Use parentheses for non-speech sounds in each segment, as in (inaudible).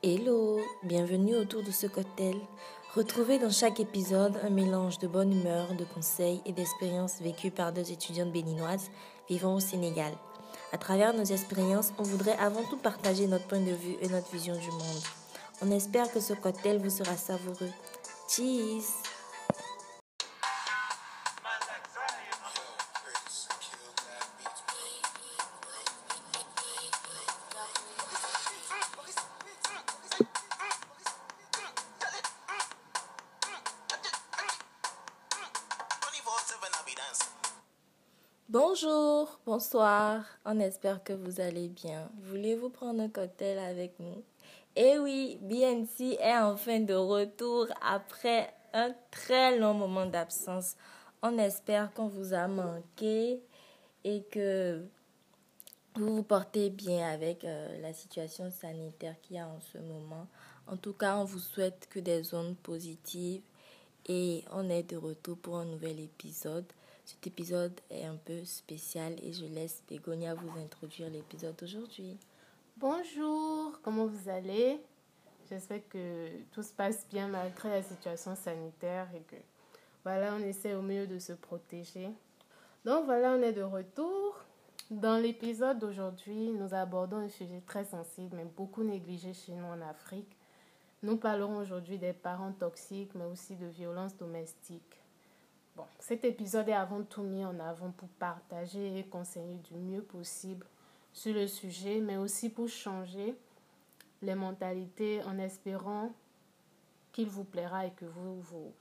Hello, bienvenue autour de ce cocktail. Retrouvez dans chaque épisode un mélange de bonne humeur, de conseils et d'expériences vécues par deux étudiantes béninoises vivant au Sénégal. À travers nos expériences, on voudrait avant tout partager notre point de vue et notre vision du monde. On espère que ce cocktail vous sera savoureux. Cheese bonsoir, on espère que vous allez bien. Voulez-vous prendre un cocktail avec nous? Eh oui, BNC est enfin de retour après un très long moment d'absence. On espère qu'on vous a manqué et que vous vous portez bien avec euh, la situation sanitaire qu'il y a en ce moment. En tout cas, on vous souhaite que des zones positives et on est de retour pour un nouvel épisode. Cet épisode est un peu spécial et je laisse Bégonia vous introduire l'épisode d'aujourd'hui. Bonjour, comment vous allez? J'espère que tout se passe bien malgré la situation sanitaire et que voilà, on essaie au mieux de se protéger. Donc voilà, on est de retour. Dans l'épisode d'aujourd'hui, nous abordons un sujet très sensible mais beaucoup négligé chez nous en Afrique. Nous parlerons aujourd'hui des parents toxiques mais aussi de violences domestiques. Bon, cet épisode est avant tout mis en avant pour partager et conseiller du mieux possible sur le sujet, mais aussi pour changer les mentalités en espérant qu'il vous plaira et que vous, vous,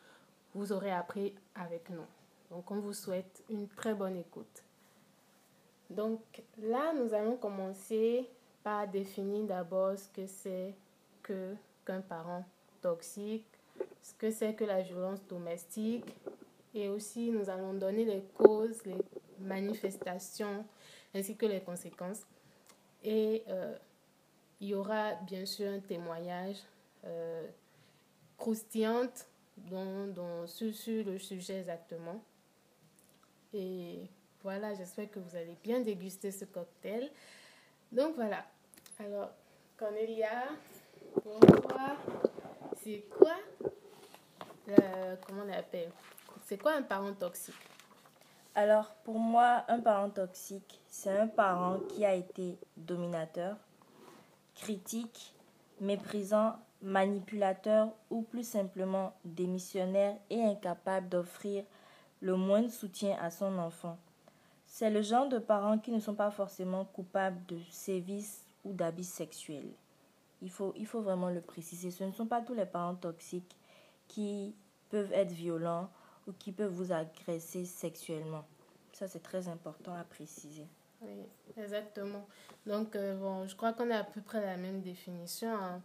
vous aurez appris avec nous. Donc, on vous souhaite une très bonne écoute. Donc, là, nous allons commencer par définir d'abord ce que c'est qu'un parent toxique, ce que c'est que la violence domestique et aussi, nous allons donner les causes, les manifestations, ainsi que les conséquences. Et euh, il y aura bien sûr un témoignage euh, croustillant sur, sur le sujet exactement. Et voilà, j'espère que vous allez bien déguster ce cocktail. Donc voilà. Alors, Cornelia, pourquoi C'est quoi Comment on l'appelle? C'est quoi un parent toxique? Alors, pour moi, un parent toxique, c'est un parent qui a été dominateur, critique, méprisant, manipulateur ou plus simplement démissionnaire et incapable d'offrir le moindre soutien à son enfant. C'est le genre de parents qui ne sont pas forcément coupables de sévices ou d'habits sexuels. Il faut, il faut vraiment le préciser. Ce ne sont pas tous les parents toxiques qui peuvent être violents ou qui peuvent vous agresser sexuellement. Ça, c'est très important à préciser. Oui, exactement. Donc, euh, bon, je crois qu'on a à peu près la même définition. Hein.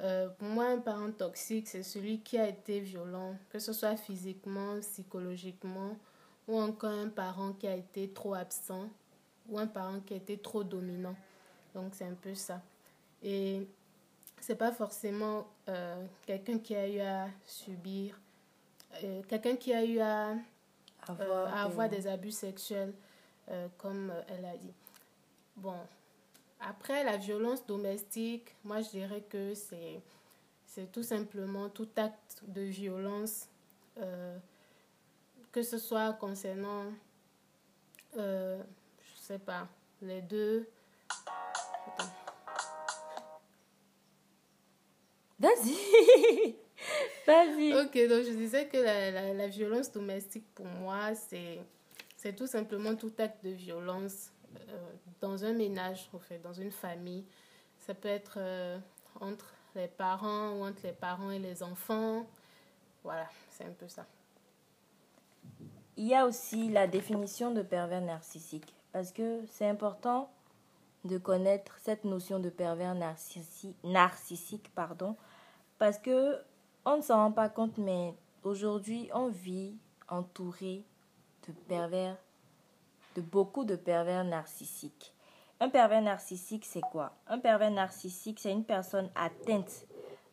Euh, pour moi, un parent toxique, c'est celui qui a été violent, que ce soit physiquement, psychologiquement, ou encore un parent qui a été trop absent, ou un parent qui a été trop dominant. Donc, c'est un peu ça. Et c'est pas forcément euh, quelqu'un qui a eu à subir euh, quelqu'un qui a eu à avoir, euh, des... abus sexuels, euh, comme elle a dit. Bon, après la violence domestique, moi je dirais que c'est c'est tout simplement tout acte de violence, que ce soit concernant, euh, je sais pas, les deux. Vas-y (laughs) (laughs) Vas-y. Ok, donc je disais que la, la, la violence domestique, pour moi, c'est, tout simplement tout acte de violence euh, dans un ménage, en fait, dans une famille. Ça peut être euh, entre les parents ou entre les parents et les enfants. Voilà, c'est un peu ça. Il y a aussi la définition de pervers narcissique, parce que c'est important de connaître cette notion de pervers narcissique, narcissique pardon, parce que on ne s'en rend pas compte, mais aujourd'hui, on vit entouré de pervers, de beaucoup de pervers narcissiques. Un pervers narcissique, c'est quoi? Un pervers narcissique, c'est une personne atteinte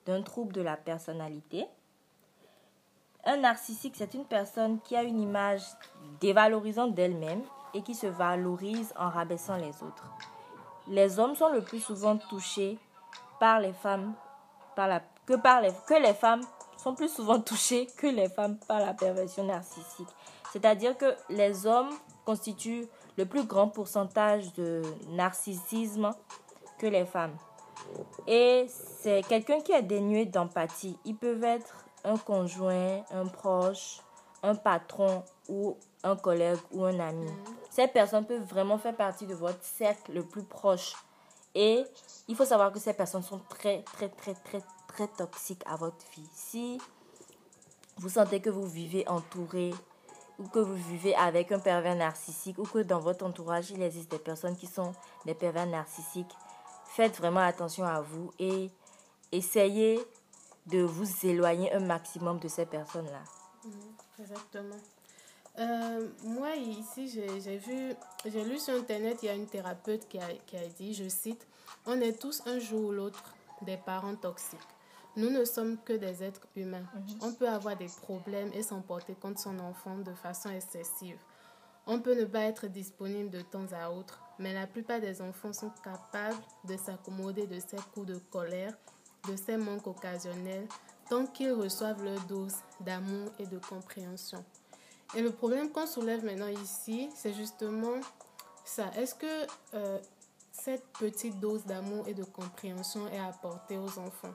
d'un trouble de la personnalité. Un narcissique, c'est une personne qui a une image dévalorisante d'elle-même et qui se valorise en rabaissant les autres. Les hommes sont le plus souvent touchés par les femmes par la, que, par les, que les femmes sont plus souvent (laughs) touchées que les femmes par la perversion narcissique. C'est-à-dire que les hommes constituent le plus grand pourcentage de narcissisme que les femmes. Et c'est quelqu'un qui est dénué d'empathie. Ils peuvent être un conjoint, un proche, un patron ou un collègue ou un ami. Mhm. Ces personnes peuvent vraiment faire partie de votre cercle le plus proche. Et il faut savoir que ces personnes sont très, très, très, très, très toxiques à votre vie. Si vous sentez que vous vivez entouré ou que vous vivez avec un pervers narcissique ou que dans votre entourage, il existe des personnes qui sont des pervers narcissiques, faites vraiment attention à vous et essayez de vous éloigner un maximum de ces personnes-là. Mhm, exactement. Euh, moi, ici, j'ai vu, j'ai lu sur Internet, il y a une thérapeute qui a, qui a dit, je cite, On est tous un jour ou l'autre des parents toxiques. Nous ne sommes que des êtres humains. On peut avoir des problèmes et s'emporter contre son enfant de façon excessive. On peut ne pas être disponible de temps à autre, mais la plupart des enfants sont capables de s'accommoder de ces coups de colère, de ces manques occasionnels, tant qu'ils reçoivent leur dose d'amour et de compréhension. Et le problème qu'on soulève maintenant ici, c'est justement ça. Est-ce que euh, cette petite dose d'amour et de compréhension est apportée aux enfants?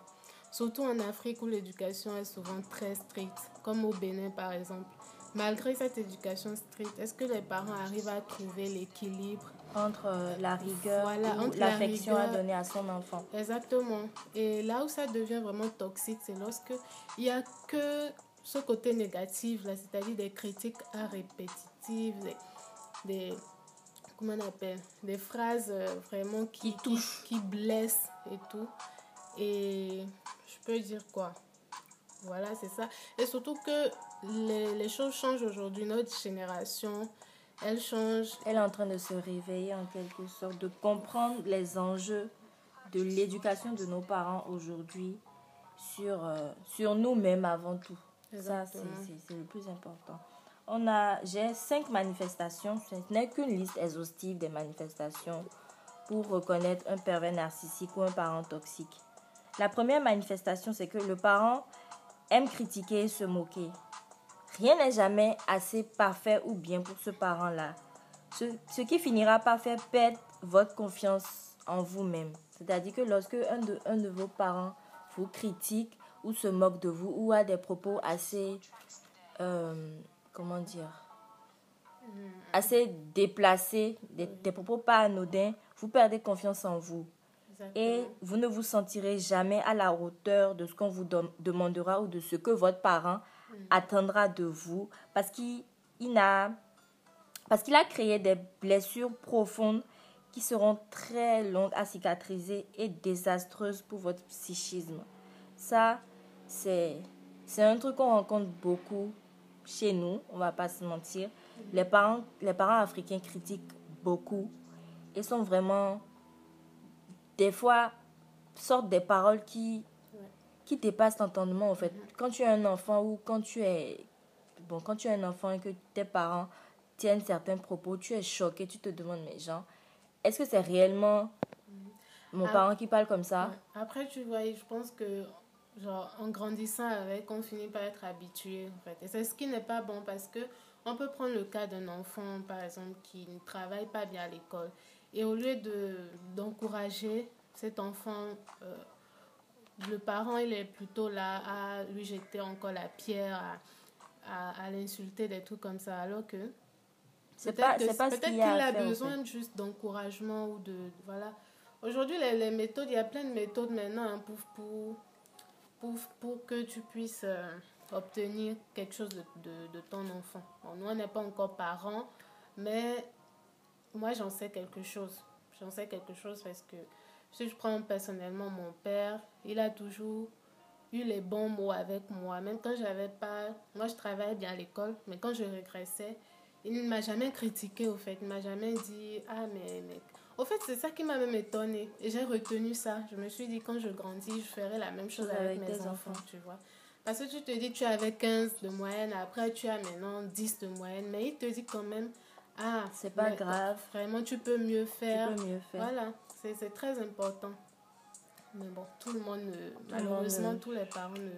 Surtout en Afrique où l'éducation est souvent très stricte, comme au Bénin par exemple. Malgré cette éducation stricte, est-ce que les parents arrivent à trouver l'équilibre? Entre euh, la rigueur et l'affection à donner à son enfant. Exactement. Et là où ça devient vraiment toxique, c'est lorsque il n'y a que ce côté négatif, là, c'est-à-dire des critiques à répétitives, des, comment on appelle, des phrases euh, vraiment qui, touchent, qui, blessent et tout. Et je peux dire quoi Voilà, c'est ça. Et surtout que les, les choses changent aujourd'hui. Notre génération, elle change. Elle est en train de se réveiller en quelque sorte, de comprendre les enjeux de l'éducation de nos parents aujourd'hui sur, euh, sur nous-mêmes avant tout. Ça, c'est le plus important. On a, j'ai cinq manifestations. Ce n'est qu'une liste exhaustive des manifestations pour reconnaître un pervers narcissique ou un parent toxique. La première manifestation, c'est que le parent aime critiquer et se moquer. Rien n'est jamais assez parfait ou bien pour ce parent-là. Ce, ce, qui finira par faire perdre votre confiance en vous-même. C'est-à-dire que lorsque un de, un de vos parents vous critique, ou se moque de vous ou a des propos assez, euh, comment dire, assez déplacés, des, des, propos pas anodins, vous perdez confiance en vous. Et vous ne vous sentirez jamais à la hauteur de ce qu'on vous demandera ou de ce que votre parent attendra de vous parce qu'il a, parce qu'il a créé des blessures profondes qui seront très longues à cicatriser et désastreuses pour votre psychisme. Ça, c'est un truc qu'on rencontre beaucoup chez nous, on va pas se mentir. Les parents, les parents africains critiquent beaucoup et sont vraiment, des fois, sortent des paroles qui, qui dépassent l'entendement, en fait. Quand tu es un enfant ou quand tu es, bon, quand tu es un enfant et que tes parents tiennent certains propos, tu es choqué, tu te demandes, mais gens, est-ce que c'est réellement mon parent qui parle comme ça? Après, tu vois, je pense que genre en grandissant avec, on finit par être habitué en fait. Et c'est ce qui n'est pas bon parce que on peut prendre le cas d'un enfant par exemple qui ne travaille pas bien à l'école et au lieu de d'encourager cet enfant euh, le parent il est plutôt là à lui jeter encore la pierre à, à, l'insulter des trucs comme ça alors que c'est pas c'est pas peut-être qu'il a, besoin juste d'encouragement ou de voilà aujourd'hui les, les, méthodes il y a plein de méthodes maintenant hein, pour, pour pour, pour que tu puisses euh, obtenir quelque chose de, de, de ton enfant. nous, on n'est pas encore parents, mais moi, j'en sais quelque chose. J'en sais quelque chose parce que si je prends personnellement mon père, il a toujours eu les bons mots avec moi. Même quand j'avais pas... Moi, je travaillais bien à l'école, mais quand je régressais, il ne m'a jamais critiqué, au fait. Il ne m'a jamais dit, ah, mais, mais au fait, c'est ça qui m'a même étonnée. Et j'ai retenu ça. Je me suis dit, quand je grandis, je ferai la même chose avec, mes enfants, tu vois. Parce que tu te dis, tu avais 15 de moyenne, après tu as maintenant 10 de moyenne, mais il te dit quand même, ah, c'est pas grave. Vraiment, tu peux mieux faire. Tu peux mieux faire. Voilà, c'est très important. Mais bon, tout le monde, malheureusement, tous les parents ne.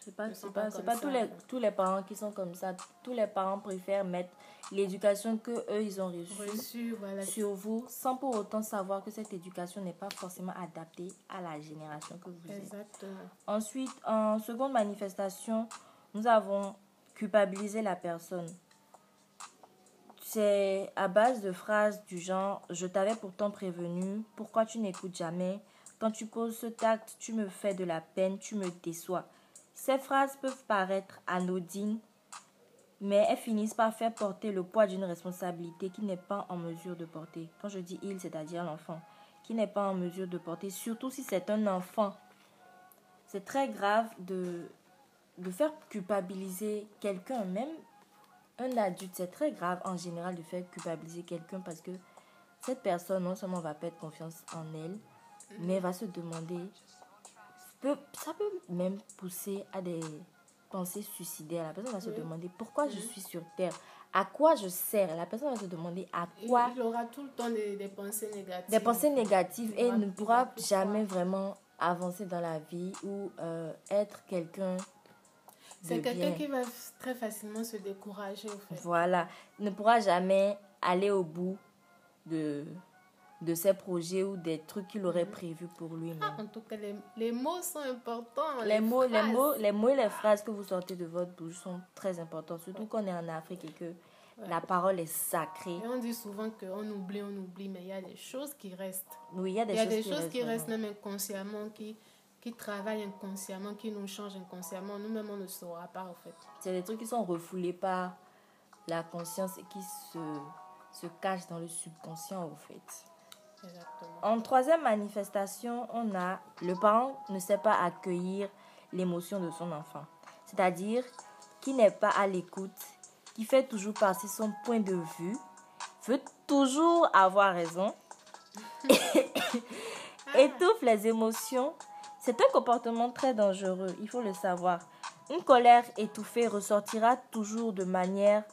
C'est pas, pas, pas tous, les, tous les parents qui sont comme ça. Tous les parents préfèrent mettre l'éducation que eux ils ont reçue sur vous sans pour autant savoir que cette éducation n'est pas forcément adaptée à la génération que vous Exactement. êtes. Ensuite, en seconde manifestation, nous avons culpabilisé la personne. C'est à base de phrases du genre Je t'avais pourtant prévenu, pourquoi tu n'écoutes jamais? Quand tu poses ce tact, tu me fais de la peine, tu me déçois. Ces phrases peuvent paraître anodines, mais elles finissent par faire porter le poids d'une responsabilité qui n'est pas en mesure de porter. Quand je dis il, c'est-à-dire l'enfant, qui n'est pas en mesure de porter, surtout si c'est un enfant. C'est très grave de, de faire culpabiliser quelqu'un, même un adulte, c'est très grave en général de faire culpabiliser quelqu'un parce que cette personne non seulement va perdre confiance en elle, mais va se demander, ça peut même pousser à des pensées suicidaires. La personne va se demander pourquoi je suis sur Terre, à quoi je sers? La personne va se demander à quoi. Il aura tout le temps des, des pensées négatives. Des pensées négatives et ne pourra jamais vraiment avancer dans la vie ou euh, être quelqu'un c'est quelqu'un qui va très facilement se décourager, au fait. Voilà. Il ne pourra jamais aller au bout de, de ses projets ou des trucs qu'il aurait mhm. prévus pour lui-même. Ah, en tout cas, les, les, mots sont importants. Les, mots, les, mots, les mots et les phrases que vous sortez de votre bouche sont très importants, surtout qu'on est en Afrique et que la parole est sacrée. Et on dit souvent qu'on oublie, on oublie, mais il y a des choses qui restent. Oui, il y a des, choses, choses, qui, restent, même inconsciemment, qui, qui travaillent inconsciemment, qui nous changent inconsciemment. Nous-mêmes, on ne saura pas, en fait. C'est des trucs qui sont refoulés par la conscience et qui se, se cachent dans le subconscient, au fait. Exactement. En troisième manifestation, on a le parent ne sait pas accueillir l'émotion de son enfant. C'est-à-dire qui n'est pas à l'écoute, qui fait toujours passer son point de vue, veut toujours avoir raison, (coughs) (coughs) étouffe les émotions c'est un comportement très dangereux, il faut le savoir. Une colère étouffée ressortira toujours de manière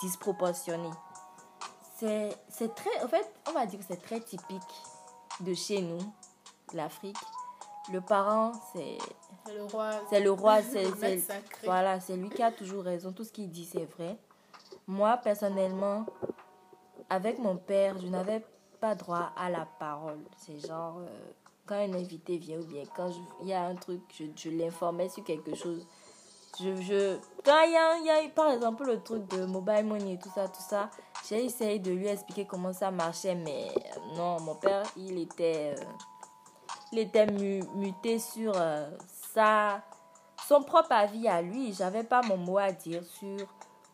disproportionnée. C'est très, en fait, on va dire que c'est très typique de chez nous, l'Afrique. Le parent, c'est le roi. C'est le roi, c'est voilà, c'est lui qui a toujours raison. Tout ce qu'il dit, c'est vrai. Moi, personnellement, avec mon père, je n'avais pas droit à la parole. C'est genre, euh, quand un invité vient ou bien quand il y a un truc, je, l'informais sur quelque chose. Je, quand il y, a, par exemple, le truc de mobile money et tout ça, tout ça, j'ai essayé de lui expliquer comment ça marchait, mais non, mon père, il était, euh, il était muté sur euh, ça, son propre avis à lui. J'avais pas mon mot à dire sur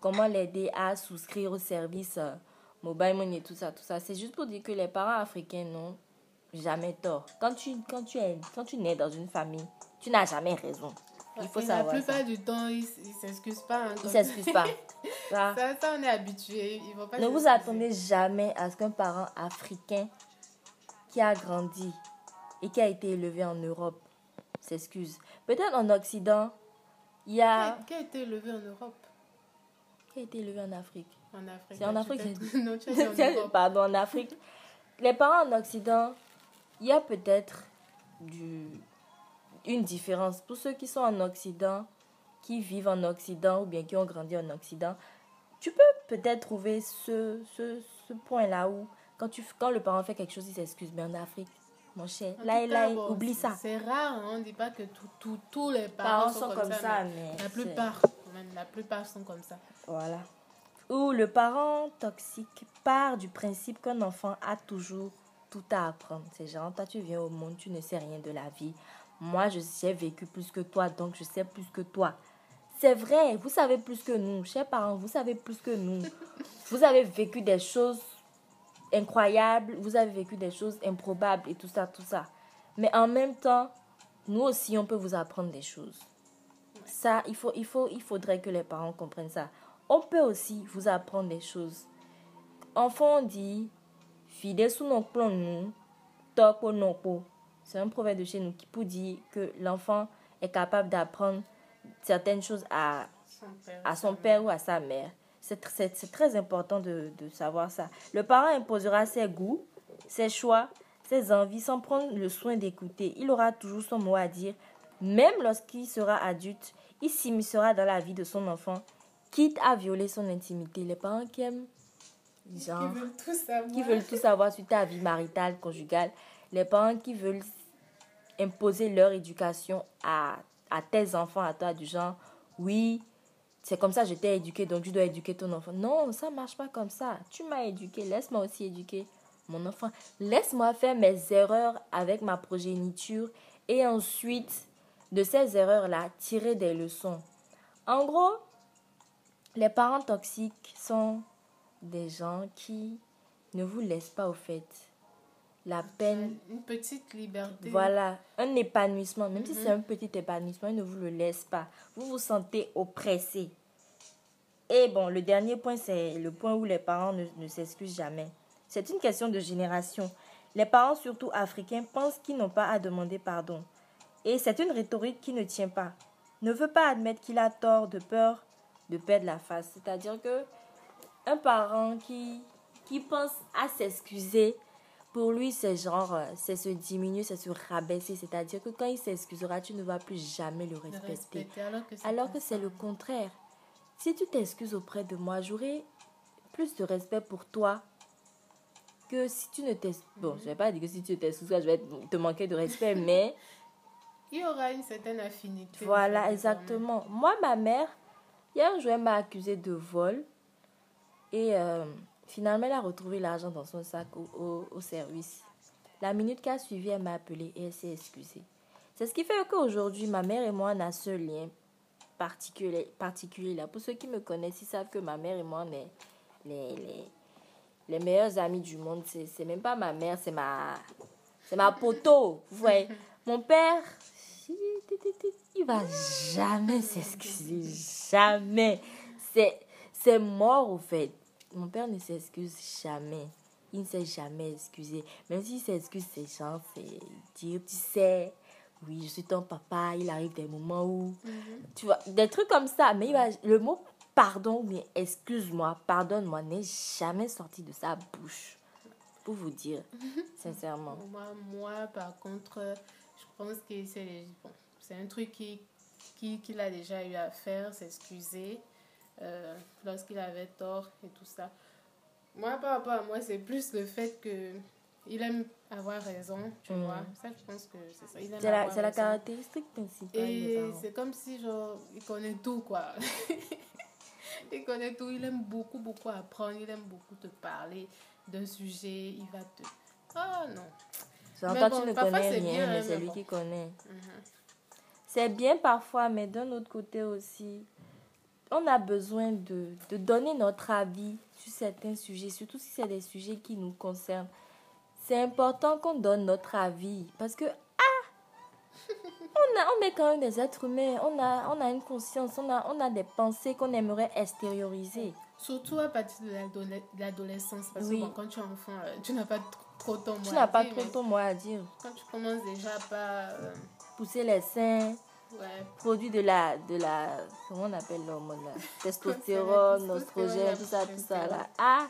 comment l'aider à souscrire au service euh, mobile money et tout ça, tout ça. C'est juste pour dire que les parents africains, non, jamais tort. Quand tu, quand tu, es, quand tu nais dans une famille, tu n'as jamais raison. Il faut savoir. La plupart du temps, ils ne s'excusent pas. Hein, ils ne s'excusent pas. (laughs) ça. Ça, on est habitué. ne vous attendez jamais à ce qu'un parent africain qui a grandi et qui a été élevé en Europe s'excuse. Peut-être en Occident, il y a. Qui a, été élevé en Europe? Qui a été élevé en Afrique En Afrique. C'est en Afrique. (laughs) non, tu en (laughs) Pardon, en Afrique. Les parents en Occident il y a peut-être une différence. Pour ceux qui sont en Occident, qui vivent en Occident ou bien qui ont grandi en Occident, tu peux peut-être trouver ce, ce, ce point-là où quand, tu, quand le parent fait quelque chose, il s'excuse. Mais en Afrique, mon cher, là et là, oublie ça. C'est rare, hein, on ne dit pas que tous les parents, sont, comme, ça, mais, la plupart, la plupart sont comme ça. Voilà. Ou le parent toxique part du principe qu'un enfant a toujours tout à apprendre. C'est genre, toi, tu viens au monde, tu ne sais rien de la vie. Moi, je j'ai vécu plus que toi, donc je sais plus que toi. C'est vrai, vous savez plus que nous. Chers parents, vous savez plus que nous. (laughs) Vous avez vécu des choses incroyables, vous avez vécu des choses improbables et tout ça, tout ça. Mais en même temps, nous aussi, on peut vous apprendre des choses. Ça, il, faut, il, faut, il faudrait que les parents comprennent ça. On peut aussi vous apprendre des choses. Enfant, on dit, c'est un proverbe de chez nous qui peut dire que l'enfant est capable d'apprendre certaines choses à son père, à son père ou à sa mère. C'est très important de, de, savoir ça. Le parent imposera ses goûts, ses choix, ses envies sans prendre le soin d'écouter. Il aura toujours son mot à dire. Même lorsqu'il sera adulte, il s'immiscera dans la vie de son enfant, quitte à violer son intimité. Les parents qui aiment, genre, qui veulent tout savoir, qui veulent tout savoir sur ta vie maritale, conjugale. Les parents qui veulent imposer leur éducation à, à tes enfants, à toi, du genre, oui, c'est comme ça, je t'ai éduqué, donc tu dois éduquer ton enfant. Non, ça marche pas comme ça. Tu m'as éduqué, laisse-moi aussi éduquer mon enfant. Laisse-moi faire mes erreurs avec ma progéniture et ensuite, de ces erreurs-là, tirer des leçons. En gros, les parents toxiques sont des gens qui ne vous laissent pas au fait la peine. Une petite liberté. Voilà, un épanouissement. Même si c'est mhm. un petit épanouissement, il ne vous le laisse pas. Vous vous sentez oppressé. Et bon, le dernier point, c'est le point où les parents ne, ne s'excusent jamais. C'est une question de génération. Les parents, surtout africains, pensent qu'ils n'ont pas à demander pardon. Et c'est une rhétorique qui ne tient pas. Ne veut pas admettre qu'il a tort de peur de perdre la face. C'est-à-dire que un parent qui, qui pense à s'excuser pour lui, c'est genre, euh, c'est se diminuer, c'est se rabaisser. C'est-à-dire que quand il s'excusera, tu ne vas plus jamais le respecter. alors que c'est le contraire. Si tu t'excuses auprès de moi, j'aurai plus de respect pour toi que si tu ne t'excuses. Bon, je ne vais pas dire que si tu t'excuses, je vais te manquer de respect, (laughs) mais. Il y aura une certaine affinité. Voilà, exactement. Moi, ma mère, hier, je m'a accusé de vol. Et. Euh, Finalement, elle a retrouvé l'argent dans son sac au, au, service. La minute qui a suivi, elle m'a appelé et elle s'est excusée. C'est ce qui fait qu'aujourd'hui, ma mère et moi, on a ce lien particulier, particulier là. Pour ceux qui me connaissent, ils savent que ma mère et moi, on est les, les, les meilleurs amis du monde. C'est même pas ma mère, c'est ma, c'est ma poteau. Vous voyez, (laughs) mon père, il va jamais s'excuser. Jamais. C'est mort, au fait. Mon père ne s'excuse jamais. Il ne s'est jamais excusé. Même s'il s'excuse, c'est gens, c'est dire, tu sais, oui, je suis ton papa, il arrive des moments où, mhm. tu vois, des trucs comme ça. Mais il va, le mot pardon mais excuse-moi, pardonne-moi n'est jamais sorti de sa bouche. Pour vous dire, (laughs) sincèrement. Moi, moi, par contre, je pense que c'est bon, un truc qu'il qui, qui a déjà eu à faire, s'excuser. Euh, lorsqu'il avait tort et tout ça. Moi, par rapport à moi, c'est plus le fait que il aime avoir raison, tu mm. vois. Ça, je pense que c'est ça. C'est la, la, caractéristique principale. Et c'est comme si, genre, il connaît tout, quoi. (laughs) il connaît tout. Il aime beaucoup, beaucoup apprendre. Il aime beaucoup te parler d'un sujet. Il va te. Oh non. Mais bon, tu ne connais rien, mais hein, c'est lui qui connaît. Mhm. C'est bien parfois, mais d'un autre côté aussi, on a besoin de, de donner notre avis sur certains sujets, surtout si c'est des sujets qui nous concernent. C'est important qu'on donne notre avis parce que, ah, (laughs) on, a, on est quand même des êtres humains, on a, on a une conscience, on a, on a des pensées qu'on aimerait extérioriser. Surtout à partir de l'adolescence, parce que quand tu es enfant, euh, tu n'as pas trop ton mot à dire. Tu n'as pas trop ton mot à dire. Quand tu commences déjà par... Euh, Pousser les seins, Produit de la, de la, comment on appelle l'hormone là? (laughs) Testostérone, oestrogène, tout ça, tout ça là. Ah,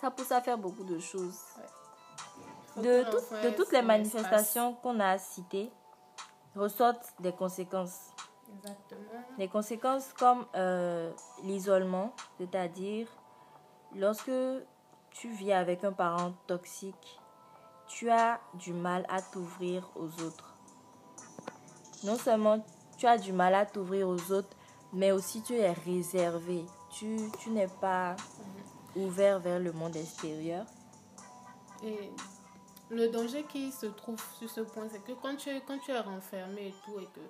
ça pousse à faire beaucoup de choses. De, de toutes les manifestations qu'on a citées, ressortent des conséquences. Exactement. Des conséquences comme euh, l'isolement, c'est-à-dire lorsque tu vis avec un parent toxique, tu as du mal à t'ouvrir aux autres non seulement tu as du mal à t'ouvrir aux autres, mais aussi tu es réservé. Tu, tu n'es pas ouvert vers le monde extérieur. Et le danger qui se trouve sur ce point, c'est que quand tu, quand tu es renfermé et tout, et que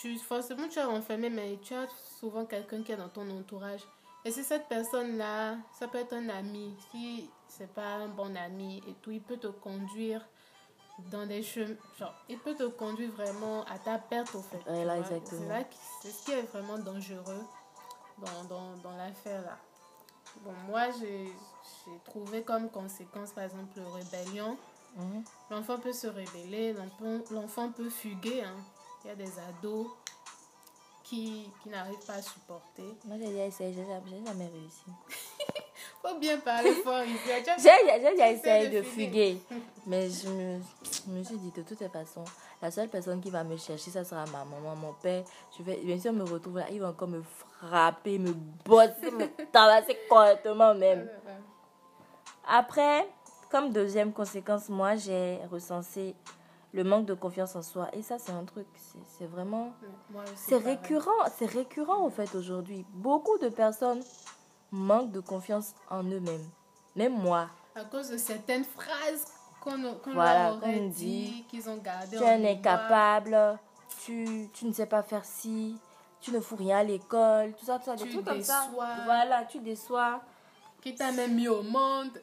tu, forcément tu es renfermé, mais tu as souvent quelqu'un qui est dans ton entourage. Et si cette personne-là, ça peut être un ami, si c'est pas un bon ami et tout, il peut te conduire dans des chemins. Genre, il peut te conduire vraiment à ta perte, au fait. c'est ce qui est vraiment dangereux dans, dans, dans l'affaire là. Bon, moi, j'ai trouvé comme conséquence, par exemple, rébellion. Mhm. L'enfant peut se révéler, l'enfant peut fuguer. Hein. Il y a des ados qui, qui n'arrivent pas à supporter. Moi, j'ai essayé, j'ai jamais réussi. (laughs) Faut bien parler fort ici. J'ai déjà essayé de fuguer. Mais je me, je me suis dit, de toutes les façons, la seule personne qui va me chercher, ça sera ma maman, mon père. Je vais, bien sûr, me retrouve là, il va encore me frapper, me bosser, me (laughs) tabasser correctement même. Après, comme deuxième conséquence, moi, j'ai recensé le manque de confiance en soi. Et ça, c'est un truc, c'est vraiment... C'est récurrent, c'est récurrent en fait aujourd'hui. Beaucoup de personnes manquent de confiance en eux-mêmes. Même moi. À cause de certaines phrases qu'on leur aurait dit, qu'ils ont gardées Tu es incapable, tu, tu ne sais pas faire ci, tu ne fous rien à l'école, tout ça, tout ça, des trucs comme ça. Voilà, tu déçois. Qui t'a même mis au monde.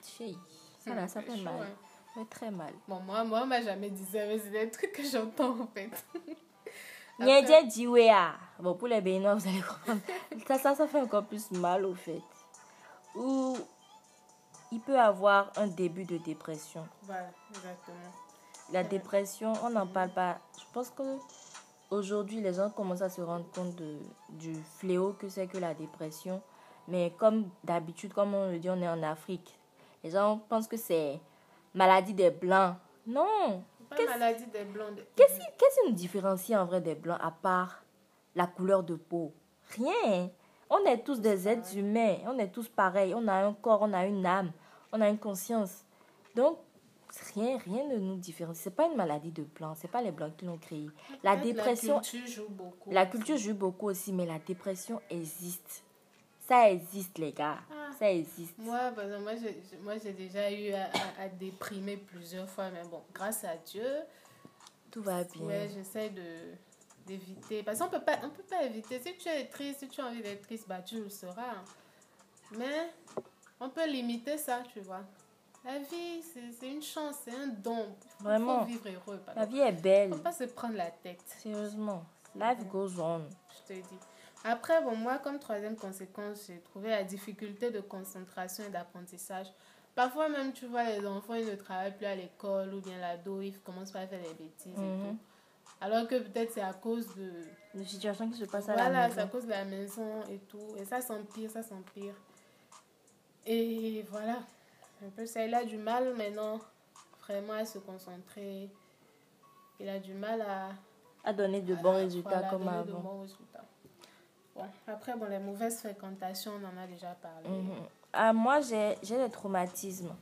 Ça, là, ça fait mal. Hein très mal. Bon, moi, moi, on m'a jamais dit ça, mais c'est des trucs que j'entends en fait. (laughs) Après... Ah. Bon, pour les Béninois, vous allez comprendre. Ça, ça, ça fait encore plus mal au fait. Ou il peut avoir un début de dépression. Voilà, exactement. La dépression, on n'en parle pas. Je pense que aujourd'hui, les gens commencent à se rendre compte de, du fléau que c'est que la dépression. Mais comme d'habitude, comme on le dit, on est en Afrique. Les gens pensent que c'est maladie des blancs. Non. Pas maladie des blancs. Qu'est-ce qui nous différencie en vrai des blancs à part la couleur de peau? Rien. On est tous des êtres humains. On est tous pareils. On a un corps, on a une âme, on a une conscience. Donc, rien, rien ne nous différencie. C'est pas une maladie de blanc. C'est pas les blancs qui l'ont créé. La dépression. La culture joue beaucoup. La culture joue beaucoup aussi, mais la dépression existe. Ça existe, les gars. Ah. Ça existe. Moi, moi, j'ai déjà eu à, déprimer plusieurs fois, mais bon, grâce à Dieu. Tout va bien. Ouais, j'essaie de d'éviter. Parce qu'on on peut pas éviter. Si tu es triste, si tu as envie d'être triste, bah, tu le seras. Mais on peut limiter ça, tu vois. La vie, c'est une chance, c'est un don. Vraiment. Il faut vivre heureux. La vie est belle. Il faut pas se prendre la tête. Sérieusement. Life goes on. Je te dis. Après, bon, moi, comme troisième conséquence, j'ai trouvé la difficulté de concentration et d'apprentissage. Parfois même, tu vois, les enfants, ils ne travaillent plus à l'école ou bien l'ado, ils commencent pas à faire des bêtises et mhm. tout. Alors que peut-être c'est à cause de... De situations qui se passent à la maison. Voilà, c'est à cause de la maison et tout. Et ça s'empire, ça s'empire. Et voilà. Un peu ça, il a du mal maintenant vraiment à se concentrer. Il a du mal à... À donner de bons résultats comme avant. De bons résultats après, bon, les mauvaises fréquentations, on en a déjà parlé. Mhm. Ah, moi, j'ai des traumatismes.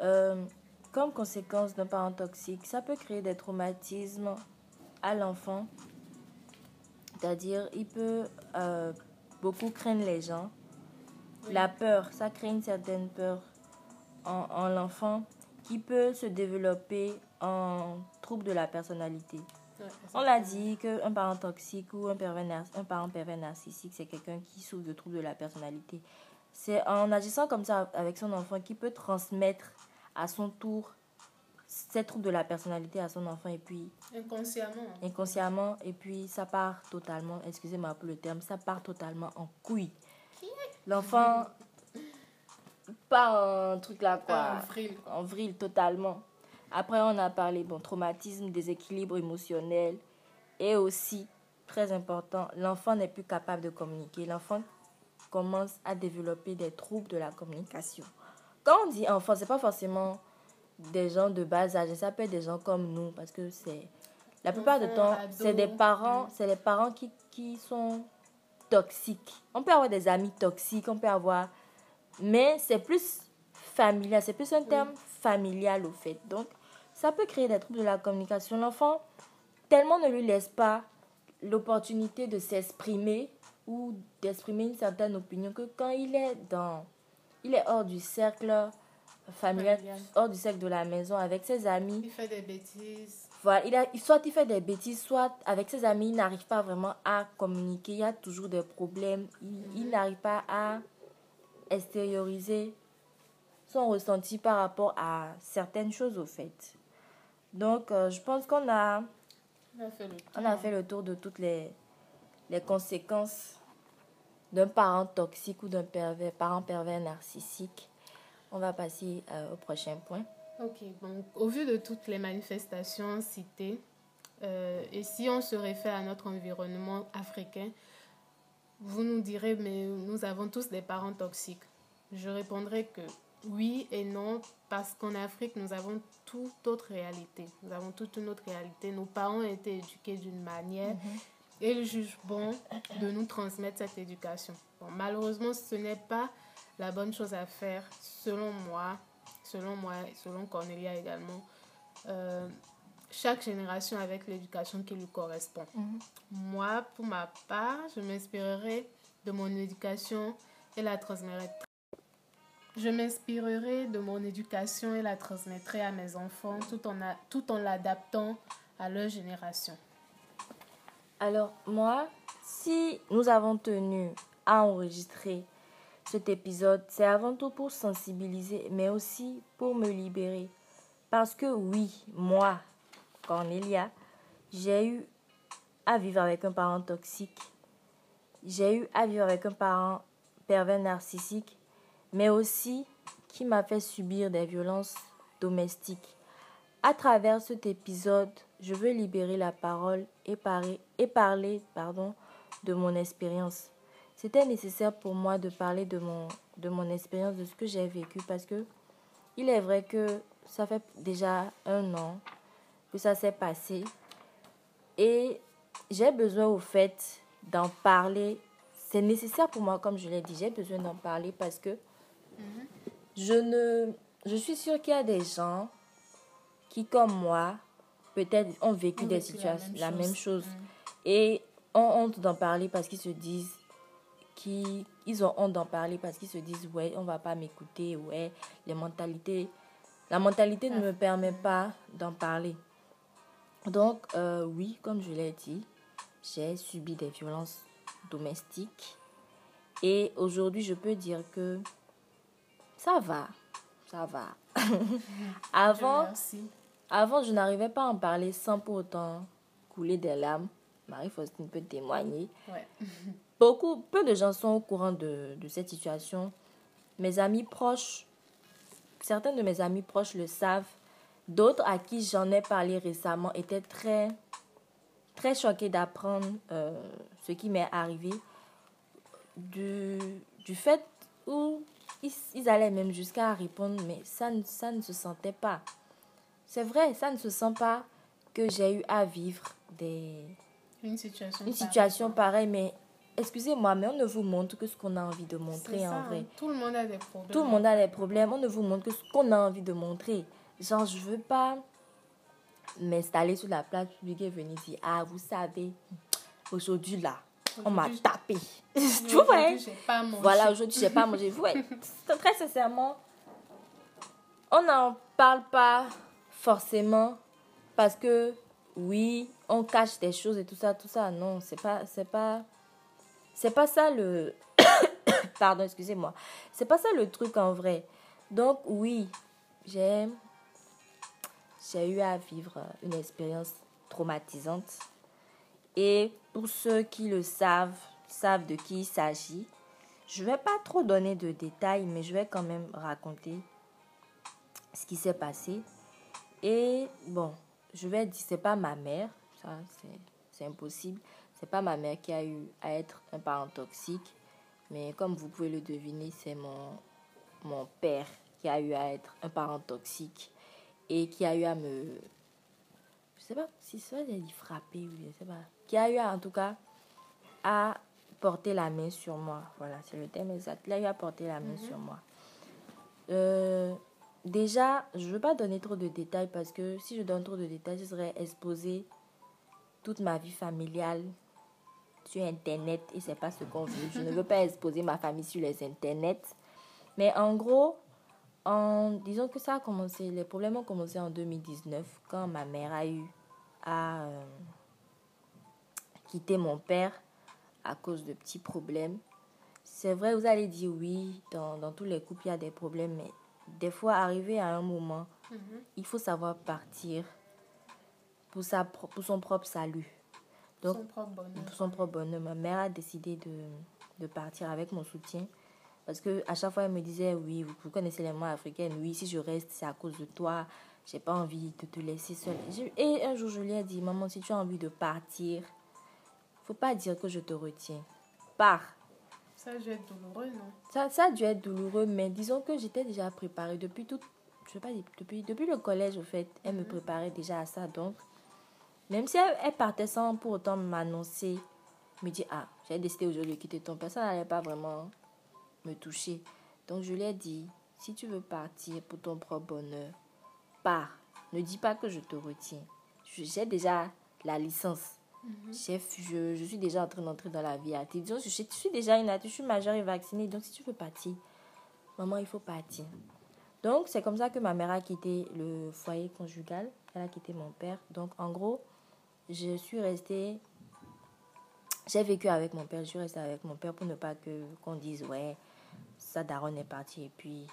Euh, comme conséquence d'un parent toxique, ça peut créer des traumatismes à l'enfant. C'est-à-dire, il peut euh, beaucoup craindre les gens. La peur, ça crée une certaine peur en, en l'enfant qui peut se développer en trouble de la personnalité. On l'a dit qu'un parent toxique ou un, pervers, un parent pervers narcissique, c'est quelqu'un qui souffre de troubles de la personnalité. C'est en agissant comme ça avec son enfant qu'il peut transmettre à son tour ces troubles de la personnalité à son enfant et puis inconsciemment. Inconsciemment et puis ça part totalement excusez-moi pour le terme ça part totalement en couille. L'enfant part en truc là quoi. En vrille totalement après, on a parlé bon, traumatisme, déséquilibre émotionnel et aussi, très important, l'enfant n'est plus capable de communiquer. L'enfant commence à développer des troubles de la communication. Quand on dit enfant, c'est pas forcément des gens de bas âge, ça peut être des gens comme nous parce que c'est la plupart du temps, c'est des parents, c'est les parents qui, qui sont toxiques. On peut avoir des amis toxiques, on peut avoir mais c'est plus familial, c'est plus un terme familial au fait. Donc ça peut créer des troubles de la communication. L'enfant, tellement ne lui laisse pas l'opportunité de s'exprimer ou d'exprimer une certaine opinion que quand il est dans il est hors du cercle familial, hors du cercle de la maison avec ses amis. Il fait des bêtises. Voilà, il a, soit il fait des bêtises, soit avec ses amis, il n'arrive pas vraiment à communiquer. Il y a toujours des problèmes. Il, mhm. n'arrive pas à extérioriser son ressenti par rapport à certaines choses au fait. Donc, euh, je pense qu'on a, on a, fait le tour, on a fait le tour de toutes les, les conséquences d'un parent toxique ou d'un pervers, parent pervers narcissique. On va passer euh, au prochain point. Ok, donc au vu de toutes les manifestations citées, euh, et si on se réfère à notre environnement africain, vous nous direz, mais nous avons tous des parents toxiques. je répondrai que oui et non, parce qu'en Afrique, nous avons toute autre réalité. Nous avons toute une autre réalité. Nos parents ont été éduqués d'une manière mhm. et ils jugent bon de nous transmettre cette éducation. Bon, malheureusement, ce n'est pas la bonne chose à faire, selon moi, selon moi selon Cornelia également. Euh, chaque génération avec l'éducation qui lui correspond. Mhm. Moi, pour ma part, je m'inspirerai de mon éducation et la transmettrai. Je m'inspirerai de mon éducation et la transmettrai à mes enfants tout en, tout en l'adaptant à leur génération. Alors, moi, si nous avons tenu à enregistrer cet épisode, c'est avant tout pour sensibiliser, mais aussi pour me libérer. Parce que oui, moi, Cornelia, j'ai eu à vivre avec un parent toxique. J'ai eu à vivre avec un parent pervers narcissique, mais aussi qui m'a fait subir des violences domestiques. À travers cet épisode, je veux libérer la parole et parler, pardon, de mon expérience. C'était nécessaire pour moi de parler de mon, de mon expérience, de ce que j'ai vécu, parce que il est vrai que ça fait déjà un an que ça s'est passé. Et j'ai besoin au fait d'en parler. C'est nécessaire pour moi, comme je l'ai dit, j'ai besoin d'en parler parce que je ne... Je suis sûre qu'il y a des gens qui, comme moi, peut-être ont vécu des situations, la même chose, mm. et ont honte d'en parler parce qu'ils se disent qu'ils ils ont honte d'en parler parce qu'ils se disent ouais on va pas m'écouter ouais les mentalités la mentalité ne me permet pas d'en parler donc, euh, oui, comme je l'ai dit, j'ai subi des violences domestiques. Et aujourd'hui, je peux dire que ça va. Ça va. (laughs) avant, avant, je n'arrivais pas à en parler sans pour autant couler des larmes. Marie-Faustine peut témoigner. (laughs) Beaucoup, peu de gens sont au courant de, de cette situation. Mes amis proches, certains de mes amis proches le savent. D'autres à qui j'en ai parlé récemment étaient très, très choqués d'apprendre euh, ce qui m'est arrivé. Du, du fait où ils, ils allaient même jusqu'à répondre, mais ça, ça ne se sentait pas. C'est vrai, ça ne se sent pas que j'ai eu à vivre des, une situation, une situation pareille, mais excusez-moi, mais on ne vous montre que ce qu'on a envie de montrer en vrai. Tout le monde a des problèmes. Tout le monde a des problèmes, on ne vous montre que ce qu'on a envie de montrer. Genre, je veux pas m'installer sur la place publique et venir dire Ah, vous savez, aujourd'hui là, on m'a tapé. (laughs) tu vois Voilà, aujourd'hui, j'ai pas mangé. Vous (laughs) très sincèrement, on n'en parle pas forcément parce que oui, on cache des choses et tout ça, tout ça. Non, c'est pas, c'est pas, c'est pas ça le. (coughs) Pardon, excusez-moi. C'est pas ça le truc en vrai. Donc oui, j'ai j'ai eu à vivre une expérience traumatisante. Et pour ceux qui le savent, savent de qui il s'agit, je ne vais pas trop donner de détails, mais je vais quand même raconter ce qui s'est passé. Et bon, je vais dire, c'est pas ma mère, ça c'est impossible. C'est pas ma mère qui a eu à être un parent toxique, mais comme vous pouvez le deviner, c'est mon, mon père qui a eu à être un parent toxique et qui a eu à me. Je sais pas si ça j'ai dit frapper ou je sais pas. Qui a eu en tout cas à porter la main sur moi. Voilà, c'est le thème exact. Il a eu à porter la main mhm. sur moi. Euh, déjà, je ne veux pas donner trop de détails parce que si je donne trop de détails, je serais exposer toute ma vie familiale sur Internet et c'est pas ce qu'on veut. Je ne veux pas exposer ma famille sur les Internets. Mais en gros, en disons que ça a commencé, les problèmes ont commencé en 2019 quand ma mère a eu à euh, quitter mon père à cause de petits problèmes. C'est vrai, vous allez dire oui, dans, dans, tous les couples, il y a des problèmes, mais des fois, arrivé à un moment, mhm. il faut savoir partir pour, sa, pour son propre salut. Donc, son propre bonheur. Pour son propre bonheur. Ma mère a décidé de, de partir avec mon soutien. Parce que à chaque fois, elle me disait, oui, vous, connaissez les mots africaines, oui, si je reste, c'est à cause de toi, j'ai pas envie de te laisser seule. Et un jour, je lui ai dit, maman, si tu as envie de partir, faut pas dire que je te retiens. Pars. Ça a dû être douloureux, non? Ça, ça a dû être douloureux, mais disons que j'étais déjà préparée depuis tout. Je sais pas, depuis, depuis le collège, au fait, elle me préparait déjà à ça. Donc, même si elle, elle partait sans pour autant m'annoncer, me dire Ah, j'ai décidé aujourd'hui de quitter ton père, ça n'allait pas vraiment me toucher. Donc, je lui ai dit Si tu veux partir pour ton propre bonheur, pars. Ne dis pas que je te retiens. J'ai déjà la licence. Chef, je, je suis déjà en train d'entrer dans la vie active. Je, je suis déjà une adulte, je suis majeure et vaccinée. Donc, si tu veux partir, maman, il faut partir. Donc, c'est comme ça que ma mère a quitté le foyer conjugal. Elle a quitté mon père. Donc, en gros, je suis restée. J'ai vécu avec mon père. Je suis restée avec mon père pour ne pas que qu'on dise, ouais, sa daronne est partie et puis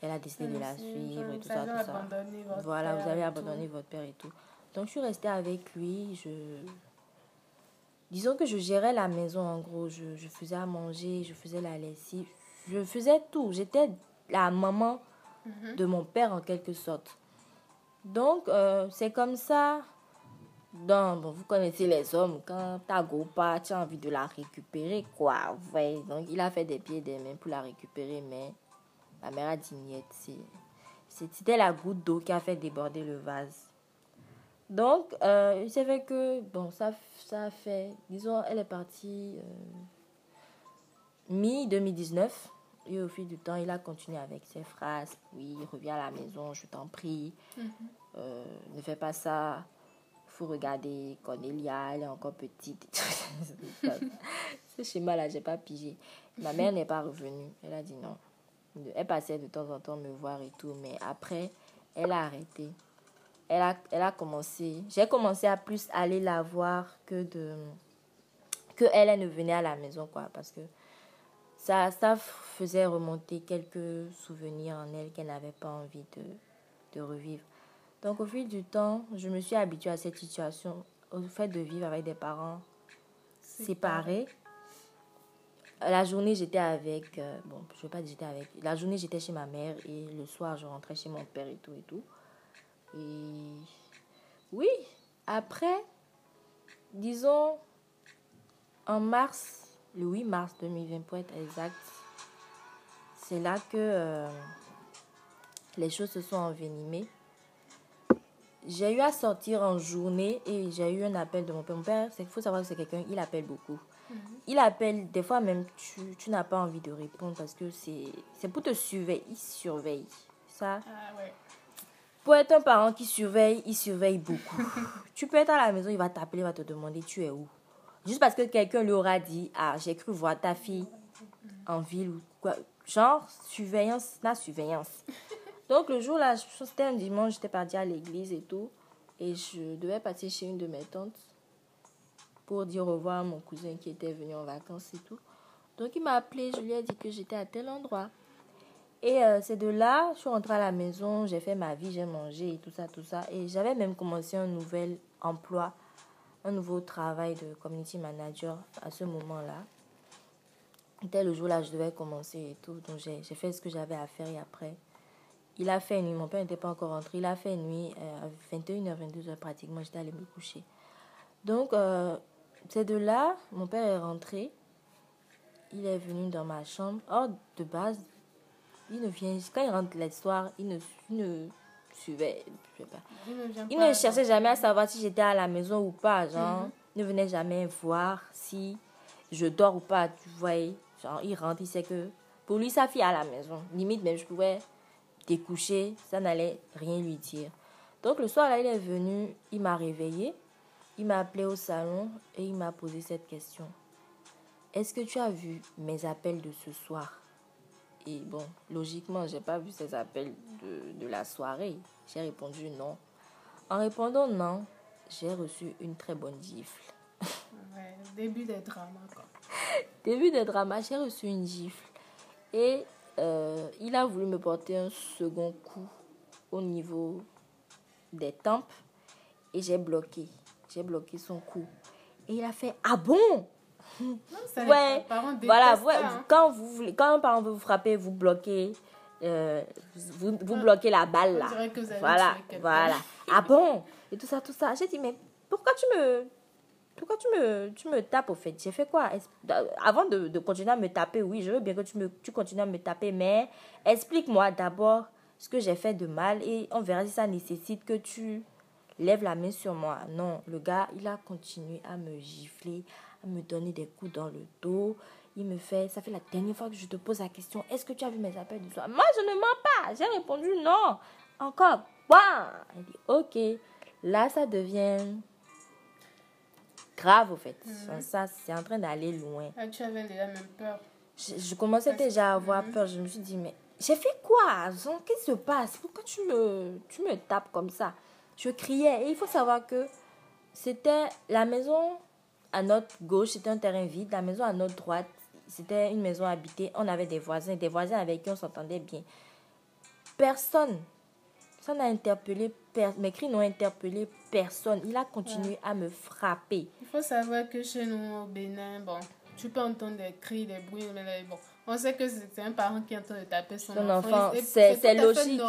elle a décidé de la suivre et tout ça, avez tout ça. abandonné votre Voilà, vous avez abandonné votre père et tout. Donc, je suis restée avec lui. Je... Disons que je gérais la maison, en gros. Je, je faisais à manger, je faisais la lessive. Je faisais tout. J'étais la maman Mhm. de mon père, en quelque sorte. Donc, euh, c'est comme ça. Dans, bon, vous connaissez les hommes, quand ta go part, tu as envie de la récupérer, quoi. Ouais. Donc, il a fait des pieds et des mains pour la récupérer, mais ma mère a dit C'était la goutte d'eau qui a fait déborder le vase. Donc, euh, c'est vrai que, bon, ça, ça a fait, disons, elle est partie euh, mi-2019. Et au fil du temps, il a continué avec ses phrases. Oui, reviens à la maison, je t'en prie. Mhm. Euh, ne fais pas ça. faut regarder Cornelia, elle est encore petite. (laughs) Ce schéma-là, j'ai pas pigé. Ma mère n'est pas revenue. Elle a dit non. Elle passait de temps en temps me voir et tout, mais après, elle a arrêté. Elle a, elle a commencé. J'ai commencé à plus aller la voir que de. que elle, elle ne venait à la maison, quoi, parce que ça, ça faisait remonter quelques souvenirs en elle qu'elle n'avait pas envie de, de revivre. Donc, au fil du temps, je me suis habituée à cette situation, au fait de vivre avec des parents séparés. La journée, j'étais avec. euh, bon, je ne veux pas dire j'étais avec. La journée, j'étais chez ma mère et le soir, je rentrais chez mon père et tout et tout. Et. Oui, après, disons, en mars, le 8 mars 2020, pour être exact, c'est là que euh, les choses se sont envenimées. J'ai eu à sortir en journée et j'ai eu un appel de mon père. Mon père, il faut savoir que c'est quelqu'un, il appelle beaucoup. Il appelle, des fois même, tu, tu n'as pas envie de répondre parce que c'est c'est pour te surveiller. Il surveille. Ça, Ah ouais. Pour être un parent qui surveille, il surveille beaucoup. (laughs) tu peux être à la maison, il va t'appeler, il va te demander tu es où? Juste parce que quelqu'un lui aura dit Ah, j'ai cru voir ta fille en ville ou quoi. Genre, surveillance, la surveillance. Donc le jour là, c'était un dimanche, j'étais partie à l'église et tout. Et je devais partir chez une de mes tantes pour dire au revoir à mon cousin qui était venu en vacances et tout. Donc il m'a appelé, je lui ai dit que j'étais à tel endroit. Et euh, c'est de là, je suis rentrée à la maison, j'ai fait ma vie, j'ai mangé et tout ça, tout ça. Et j'avais même commencé un nouvel emploi, un nouveau travail de community manager à ce moment-là. C'était le jour là, je devais commencer et tout. Donc j'ai j'ai fait ce que j'avais à faire et après. Il a fait nuit, mon père n'était pas encore rentré. Il a fait nuit euh, à 21h, 22h pratiquement, j'étais allée me coucher. Donc, euh, c'est de là, mon père est rentré. Il est venu dans ma chambre. Or, de base, il ne vient, quand il rentre le soir, il ne, il ne suivait, je sais pas. Il ne, vient Il pas ne cherchait jamais à savoir si j'étais à la maison ou pas, genre. Mhm. Il ne venait jamais voir si je dors ou pas, tu voyais. Genre, il rentre, il sait que pour lui, sa fille est à la maison. Limite, même je pouvais découcher, ça n'allait rien lui dire. Donc, le soir, là, il est venu, il m'a réveillé, il m'a appelé au salon et il m'a posé cette question. Est-ce que tu as vu mes appels de ce soir? Et bon, logiquement, j'ai pas vu ces appels de, de la soirée. J'ai répondu non. En répondant non, j'ai reçu une très bonne gifle. Ouais, début des dramas, quoi. (laughs) Début de drama, j'ai reçu une gifle. Et euh, il a voulu me porter un second coup au niveau des tempes. Et j'ai bloqué. J'ai bloqué son cou. Et il a fait Ah bon? Ça, Ouais, Voilà, ouais, hein. quand, vous voulez, quand un parent veut vous frapper, vous bloquez, euh, vous, vous bloquez la balle là. dirait que vous avez Voilà, voilà. (laughs) Ah bon? Et tout ça, tout ça. J'ai dit, mais pourquoi tu me. Pourquoi pourquoi tu me, tu me tapes au fait? J'ai fait quoi? Avant de, de, continuer à me taper, oui, je veux bien que tu, me, tu continues à me taper, mais explique-moi d'abord ce que j'ai fait de mal et on verra si ça nécessite que tu lèves la main sur moi. Non, le gars, il a continué à me gifler, à me donner des coups dans le dos. Il me fait, ça fait la dernière fois que je te pose la question, est-ce que tu as vu mes appels du soir? Moi, je ne mens pas. J'ai répondu non. Encore, quoi Il dit, ok. Là, ça devient grave, au fait. Mhm. Ça, c'est en train d'aller loin. Ah, tu avais déjà même peur. Je, commençais déjà à avoir mhm. peur. Je me suis dit, mais j'ai fait quoi? Qu'est-ce qui se passe? Pourquoi tu me, tu me tapes comme ça Je criais. Et il faut savoir que c'était la maison à notre gauche, c'était un terrain vide. La maison à notre droite, c'était une maison habitée. On avait des voisins, des voisins avec qui on s'entendait bien. Personne, ça n'a interpellé, mes cris n'ont interpellé personne. Il a continué à me frapper. Il faut savoir que chez nous au Bénin, bon, tu peux entendre des cris, des bruits, mais bon, on sait que c'est un parent qui est en train de taper son, enfant. C'est logique.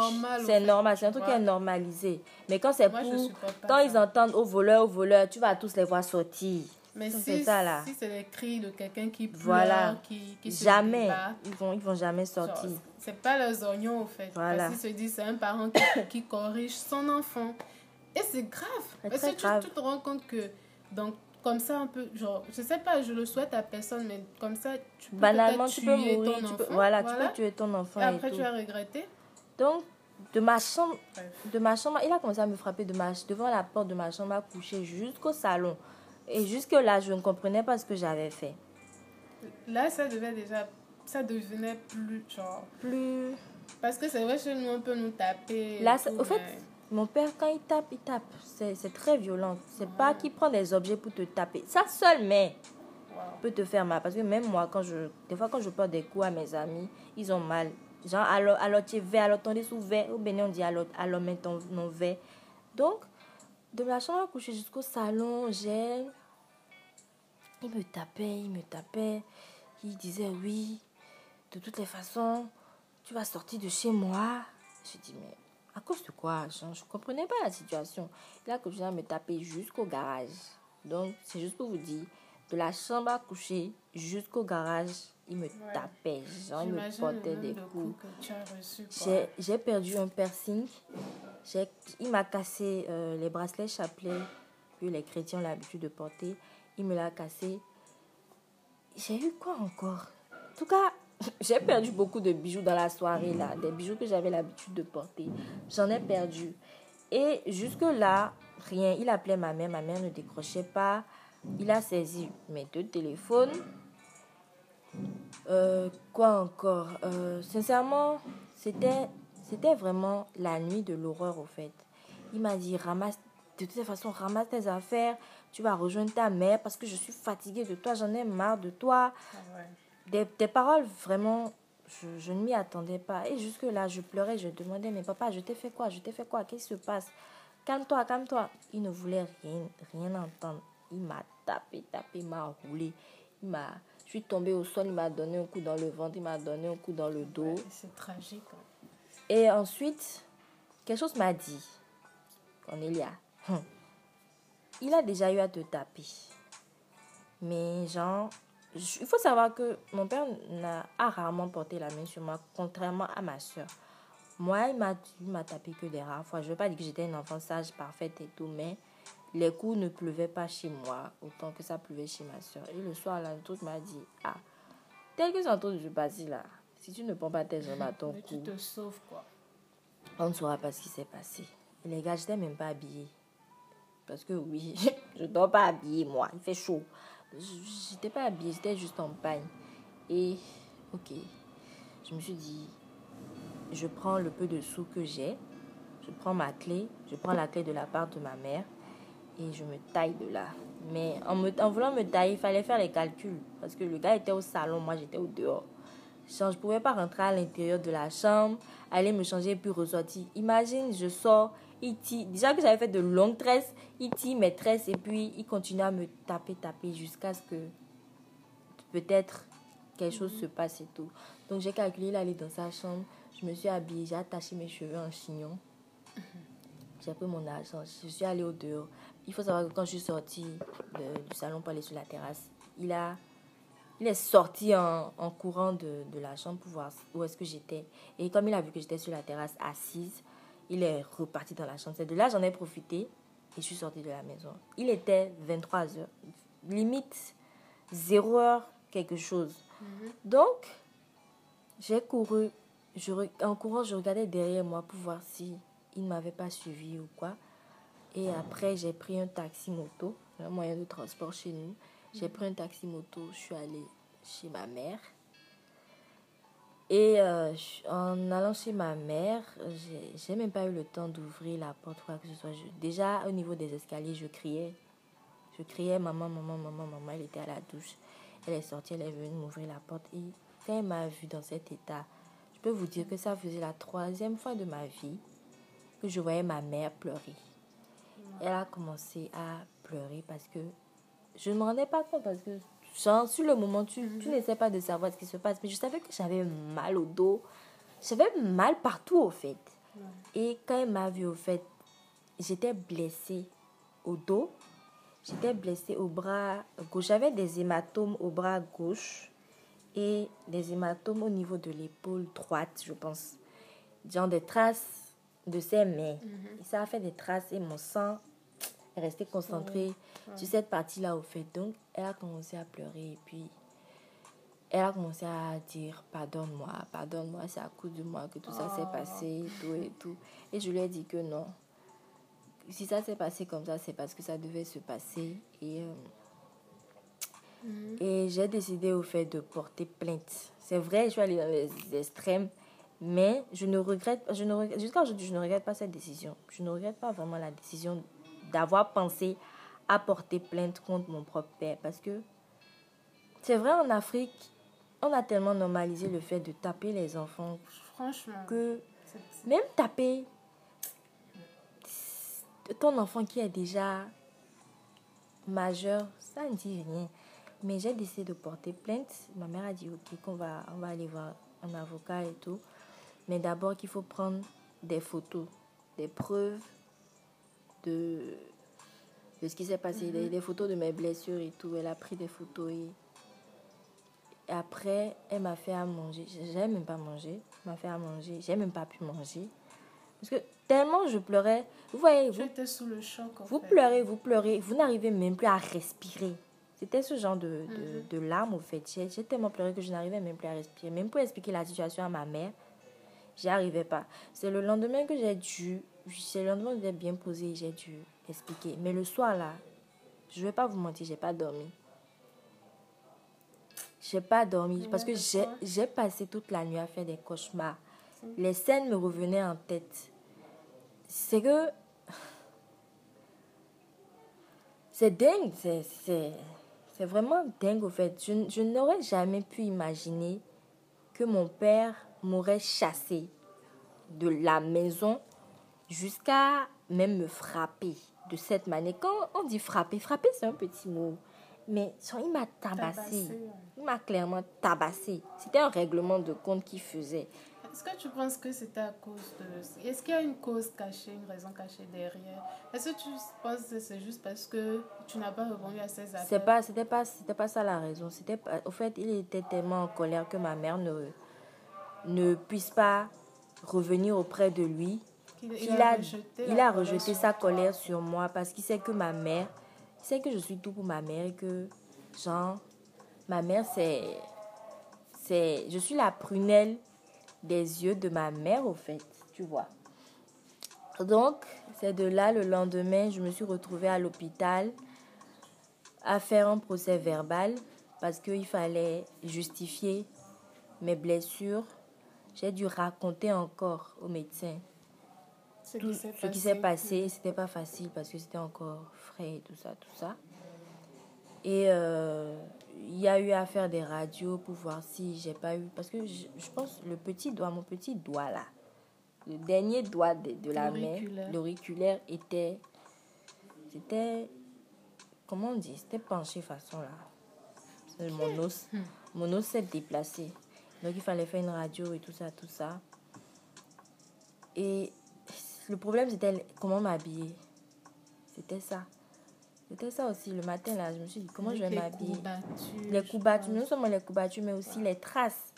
C'est normal. C'est un truc qui est normalisé. Mais quand c'est pour. Quand ils entendent au voleur, au voleur, tu vas tous les voir sortir. Mais si, si c'est les cris de quelqu'un qui pleure, voilà. qui, qui Jamais. ils vont, ils vont jamais sortir. C'est pas leurs oignons, au fait. Voilà. Parce qu'ils se disent c'est un parent qui, qui, corrige son enfant. Et c'est grave. Parce que tu, tu, te rends compte que donc comme ça un peu genre je sais pas je le souhaite à personne mais comme ça tu peux banalement tu peux mourir ton enfant, voilà, tu peux tuer ton enfant et après tu vas regretter donc de ma chambre de ma chambre il a commencé à me frapper de ma devant la porte de ma chambre à coucher jusqu'au salon et jusque là je ne comprenais pas ce que j'avais fait là ça devait déjà ça devenait plus genre plus parce que c'est vrai que nous on peut nous taper là au fait mon père, quand il tape, il tape. C'est très violent. C'est pas qu'il prend des objets pour te taper. Ça seul, mais peut te faire mal. Parce que même moi, quand je, des fois, quand je porte des coups à mes amis, ils ont mal. Genre, alors, alors tu es vert, alors ton sous vert. Au Bénin, on dit alors, alors, mets ton vert. Donc, de la chambre à coucher jusqu'au salon, j'ai. Il me tapait, il me tapait. Il disait oui, de toutes les façons, tu vas sortir de chez moi. Je dis, mais à cause de quoi? Je ne comprenais pas la situation. Il a continué à me taper jusqu'au garage. Donc, c'est juste pour vous dire, de la chambre à coucher jusqu'au garage, il me tapait. Genre, il me portait des coups. J'ai perdu un piercing. Il m'a cassé euh, les bracelets chapelets que les chrétiens ont l'habitude de porter. Il me l'a cassé. J'ai eu quoi encore? En tout cas, (laughs) j'ai perdu beaucoup de bijoux dans la soirée là, des bijoux que j'avais l'habitude de porter. J'en ai perdu. Et jusque-là, rien. Il appelait ma mère, ma mère ne décrochait pas. Il a saisi mes deux téléphones. Euh, quoi encore? Euh, Sincèrement, c'était, c'était vraiment la nuit de l'horreur au fait. Il m'a dit, ramasse, de toute façon, ramasse tes affaires. Tu vas rejoindre ta mère parce que je suis fatiguée de toi, j'en ai marre de toi. Ah ouais des, des paroles vraiment, je, je ne m'y attendais pas. Et jusque-là, je pleurais, je demandais, mais papa, je t'ai fait quoi? Je t'ai fait quoi? Qu'est-ce qui se passe? Calme-toi, calme-toi. Il ne voulait rien, rien entendre. Il m'a tapé, tapé, il m'a roulé. Il m'a, je suis tombée au sol, il m'a donné un coup dans le ventre, il m'a donné un coup dans le dos. c'est tragique. Hein. Et ensuite, quelque chose m'a dit, Cornelia, hum, il a déjà eu à te taper. Mais genre, il faut savoir que mon père a rarement porté la main sur moi, contrairement à ma soeur. Moi, il m'a tapé que des rares fois. Je ne veux pas dire que j'étais une enfant sage, parfaite et tout, mais les coups ne pleuvaient pas chez moi autant que ça pleuvait chez ma soeur. Et le soir, là, tout m'a dit Ah, tel que de se passer là, si tu ne prends pas tes jambes à ton cou, tu te sauves quoi. On ne saura pas ce qui s'est passé. Et les gars, je n'étais même pas habillée. Parce que oui, (laughs) je ne dors pas habillée, moi. Il fait chaud j'étais pas habillée, j'étais juste en pagne. Et, ok, je me suis dit, je prends le peu de sous que j'ai, je prends ma clé, je prends la clé de la part de ma mère et je me taille de là. Mais en, voulant me tailler, il fallait faire les calculs parce que le gars était au salon, moi j'étais au dehors. Je ne pouvais pas rentrer à l'intérieur de la chambre, aller me changer puis ressortir. Imagine, je sors, il Déjà que j'avais fait de longues tresses, il tire mes tresses et puis il continue à me taper, taper jusqu'à ce que peut-être quelque chose se passe et tout. Donc j'ai calculé, il allait dans sa chambre, je me suis habillée, j'ai attaché mes cheveux en chignon. J'ai pris mon argent, je suis allée au dehors. il faut savoir que quand je suis sortie du salon pour aller sur la terrasse, il a il est sorti en, en courant de, de, la chambre pour voir où est-ce que j'étais. Et comme il a vu que j'étais sur la terrasse assise, il est reparti dans la chambre. C'est de là j'en ai profité et je suis sortie de la maison. Il était 23 h limite 0 heure quelque chose. Mhm. Donc, j'ai couru. Je, en courant, je regardais derrière moi pour voir si il ne m'avait pas suivi ou quoi. Et après, j'ai pris un taxi moto, un moyen de transport chez nous. J'ai pris un taxi moto, je suis allée chez ma mère. Et euh, en allant chez ma mère, j'ai même pas eu le temps d'ouvrir la porte, quoi que ce soit. déjà, au niveau des escaliers, je criais. Je criais maman, maman, maman, maman. Elle était à la douche. Elle est sortie, elle est venue m'ouvrir la porte. Et quand elle m'a vue dans cet état, je peux vous dire que ça faisait la troisième fois de ma vie que je voyais ma mère pleurer. Elle a commencé à pleurer parce que je ne me rendais pas compte parce que genre, sur le moment, tu, tu n'essaies pas de savoir ce qui se passe. Mais je savais que j'avais mal au dos. J'avais mal partout, au fait. Et quand elle m'a vu, au fait, j'étais blessée au dos. J'étais blessée au bras gauche. J'avais des hématomes au bras gauche et des hématomes au niveau de l'épaule droite, je pense. Genre des traces de ses mains. Mhm. Ça a fait des traces et mon sang est resté concentré sur cette partie-là, au fait. Donc, elle a commencé à pleurer et puis elle a commencé à dire pardonne-moi, pardonne-moi, c'est à cause de moi que tout ça s'est oh. passé et tout et tout. Et je lui ai dit que non. Si ça s'est passé comme ça, c'est parce que ça devait se passer. Et, euh, mhm. et j'ai décidé au fait de porter plainte. C'est vrai, je suis allée dans les extrêmes, mais je ne regrette, je ne jusqu'à aujourd'hui, je ne regrette pas cette décision. Je ne regrette pas vraiment la décision d'avoir pensé à porter plainte contre mon propre père. Parce que c'est vrai, en Afrique, on a tellement normalisé le fait de taper les enfants. Franchement. Que même taper ton enfant qui est déjà majeur, ça ne dit rien. Mais j'ai décidé de porter plainte. Ma mère a dit ok qu'on va, on va aller voir un avocat et tout. Mais d'abord qu'il faut prendre des photos, des preuves de, de ce qui s'est passé, mhm. des, photos de mes blessures et tout. Elle a pris des photos et, après, elle m'a fait à manger. J'ai même pas mangé. Elle m'a fait à manger. J'ai même pas pu manger. Parce que tellement je pleurais. Vous voyez, vous, sous le choc. vous pleurez, vous pleurez. Vous n'arrivez même plus à respirer. C'était ce genre de, de, mhm. de larmes, au fait. J'ai tellement pleuré que je n'arrivais même plus à respirer. Même pour expliquer la situation à ma mère, j'y arrivais pas. C'est le lendemain que j'ai dû c'est le lendemain, j'ai bien posé, j'ai dû expliquer. Mais le soir, là, je vais pas vous mentir, j'ai pas dormi. J'ai pas dormi parce que j'ai passé toute la nuit à faire des cauchemars. Les scènes me revenaient en tête. C'est que. C'est dingue, c'est vraiment dingue au fait. Je, je n'aurais jamais pu imaginer que mon père m'aurait chassé de la maison jusqu'à même me frapper de cette manière. Quand on dit frapper, frapper c'est un petit mot. Mais il m'a tabassé. Il m'a clairement tabassé. C'était un règlement de compte qu'il faisait. Est-ce que tu penses que c'était à cause de... Est-ce qu'il y a une cause cachée, une raison cachée derrière? Est-ce que tu penses que c'est juste parce que tu n'as pas répondu à ses appels? C'est pas, c'était pas, c'était pas ça la raison. C'était, au fait, il était tellement en colère que ma mère ne, ne puisse pas revenir auprès de lui il, a, rejeté, il a rejeté sa colère sur moi parce qu'il sait que ma mère, il sait que je suis tout pour ma mère et que, genre, ma mère, c'est. c'est je suis la prunelle des yeux de ma mère, au fait, tu vois. Donc, c'est de là, le lendemain, je me suis retrouvée à l'hôpital à faire un procès verbal parce qu'il fallait justifier mes blessures. J'ai dû raconter encore au médecin ce qui s'est passé, c'était pas facile parce que c'était encore frais et tout ça, tout ça. Et euh, il y a eu à faire des radios pour voir si j'ai pas eu. Parce que je, pense le petit doigt, mon petit doigt là, le dernier doigt de, la main, l'auriculaire était. C'était. Comment on dit C'était penché façon là. Mon os, hmm. mon os s'est déplacé. Donc il fallait faire une radio et tout ça, tout ça. Et le problème, c'était comment m'habiller. C'était ça. C'était ça aussi, le matin, là, je me suis dit, comment je vais m'habiller Les coups battus, non seulement les coups battus, mais aussi les traces.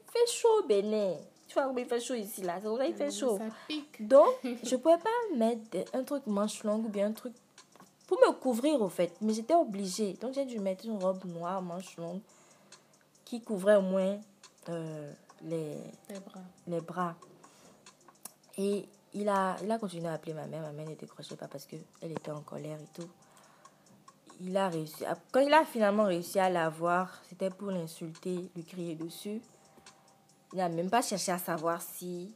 Il fait chaud, Bénin. Tu vois, il fait chaud ici, là. C'est pour ça qu'il fait chaud. Ça pique. Donc, (laughs) je pouvais pas mettre un truc manche longue ou bien un truc pour me couvrir, au fait. Mais j'étais obligée. Donc, j'ai dû mettre une robe noire, manche longue, qui couvrait au moins euh, les, Les bras. les bras. Et il a, il a continué à appeler ma mère. Ma mère ne décrochait pas parce qu'elle était en colère et tout. Il a réussi. à- Quand il a finalement réussi à la voir, c'était pour l'insulter, lui crier dessus. Il n'a même pas cherché à savoir si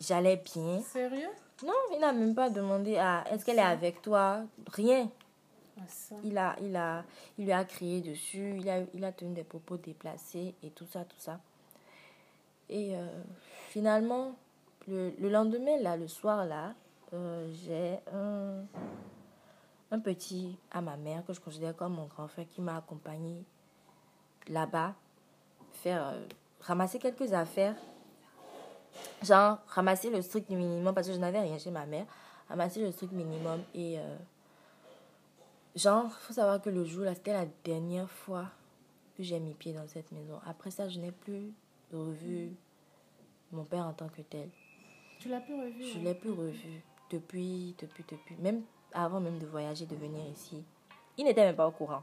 j'allais bien. Sérieux? Non, il n'a même pas demandé à est-ce qu'elle est avec toi? Rien. Ah, ça. Il, a, il, a, il lui a crié dessus, il a, il a tenu des propos déplacés et tout ça, tout ça. Et euh, finalement, le, le lendemain, là, le soir, là, euh, j'ai un, un petit à ma mère que je considère comme mon grand frère qui m'a accompagné là-bas, faire euh, ramasser quelques affaires. Genre, ramasser le strict minimum parce que je n'avais rien chez ma mère. Ramasser le strict minimum et. euh, Genre, faut savoir que le jour là, c'était la dernière fois que j'ai mis pied dans cette maison. Après ça, je n'ai plus revu mon père en tant que tel. Tu l'as plus revu Je hein? l'ai plus revu depuis, depuis, depuis. Même avant même de voyager, de venir ici. Il n'était même pas au courant.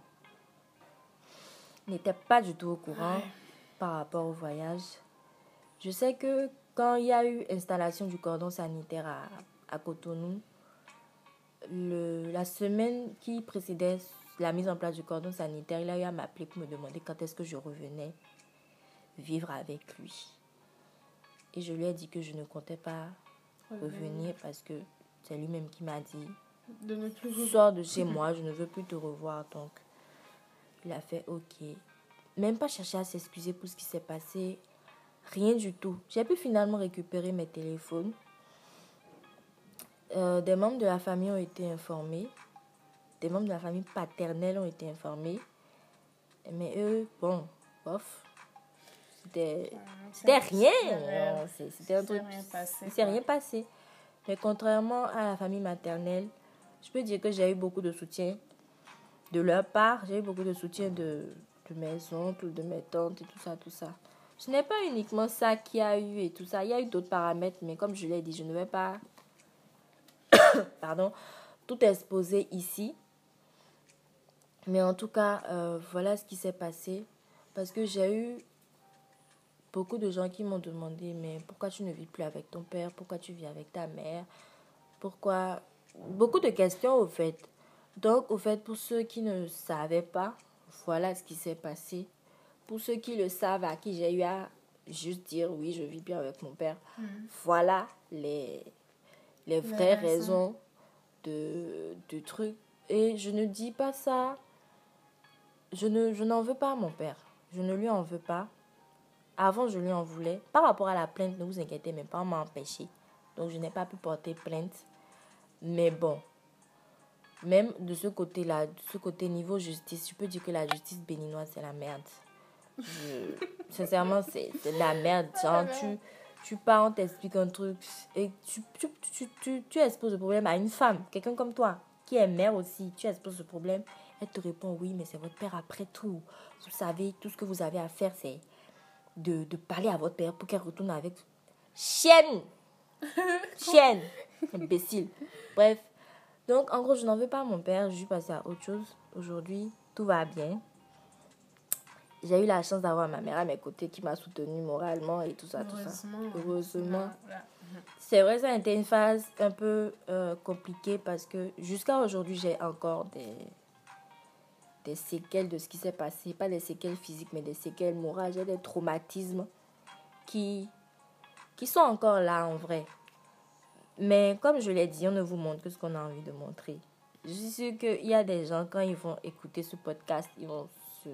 Il n'était pas du tout au courant Ouais. par rapport au voyage. Je sais que quand il y a eu installation du cordon sanitaire à, à Cotonou, le, la semaine qui précédait la mise en place du cordon sanitaire, il a eu à m'appeler pour me demander quand est-ce que je revenais vivre avec lui. Et je lui ai dit que je ne comptais pas revenir parce que c'est lui-même qui m'a dit De ne plus sors de chez (laughs) moi, je ne veux plus te revoir. Donc, il a fait OK. Même pas chercher à s'excuser pour ce qui s'est passé. Rien du tout. J'ai pu finalement récupérer mes téléphones. Euh, des membres de la famille ont été informés. Des membres de la famille paternelle ont été informés. Mais eux, bon, bof. C'était c'était rien. C'est- C'était un truc. passé, Il s'est rien passé. Mais contrairement à la famille maternelle, je peux dire que j'ai eu beaucoup de soutien de leur part. J'ai eu beaucoup de soutien de, de mes oncles, de mes tantes et tout ça, tout ça. Ce n'est pas uniquement ça qu'il y a eu et tout ça. Il y a eu d'autres paramètres, mais comme je l'ai dit, je ne vais pas (coughs) pardon, tout exposer ici. Mais en tout cas, euh, voilà ce qui s'est passé. Parce que j'ai eu beaucoup de gens qui m'ont demandé, mais pourquoi tu ne vis plus avec ton père? Pourquoi tu vis avec ta mère? Pourquoi? Beaucoup de questions au fait. Donc, au fait, pour ceux qui ne savaient pas, voilà ce qui s'est passé. Pour ceux qui le savent, à qui j'ai eu à juste dire oui, je vis bien avec mon père, voilà les, les vraies raisons. raisons de, de trucs. Et je ne dis pas ça. Je ne je n'en veux pas à mon père. Je ne lui en veux pas. Avant, je lui en voulais. Par rapport à la plainte, ne vous inquiétez même pas, on m'a empêché. Donc, je n'ai pas pu porter plainte. Mais bon, même de ce côté-là, de ce côté niveau justice, je peux dire que la justice béninoise, c'est la merde. Je- (laughs) sincèrement, c'est la merde. Genre, tu, tu pars, on t'explique un truc et tu, tu, tu, tu, tu exposes le problème à une femme, quelqu'un comme toi, qui est mère aussi. Tu exposes le problème, elle te répond oui, mais c'est votre père après tout. Vous savez, tout ce que vous avez à faire, c'est de, de parler à votre père pour qu'elle retourne avec. Chienne (laughs) Chienne Imbécile. Bref. Donc, en gros, je n'en veux pas à mon père. Je suis passée à autre chose. Aujourd'hui, tout va bien. J'ai eu la chance d'avoir ma mère à mes côtés qui m'a soutenue moralement et tout ça, tout ça. Heureusement. C'est vrai, ça a été une phase un peu euh, compliquée parce que jusqu'à aujourd'hui, j'ai encore des, des séquelles de ce qui s'est passé. Pas des séquelles physiques, mais des séquelles morales. J'ai des traumatismes qui, qui sont encore là en vrai. Mais comme je l'ai dit, on ne vous montre que ce qu'on a envie de montrer. Je suis sûre qu'il y a des gens, quand ils vont écouter ce podcast, ils vont se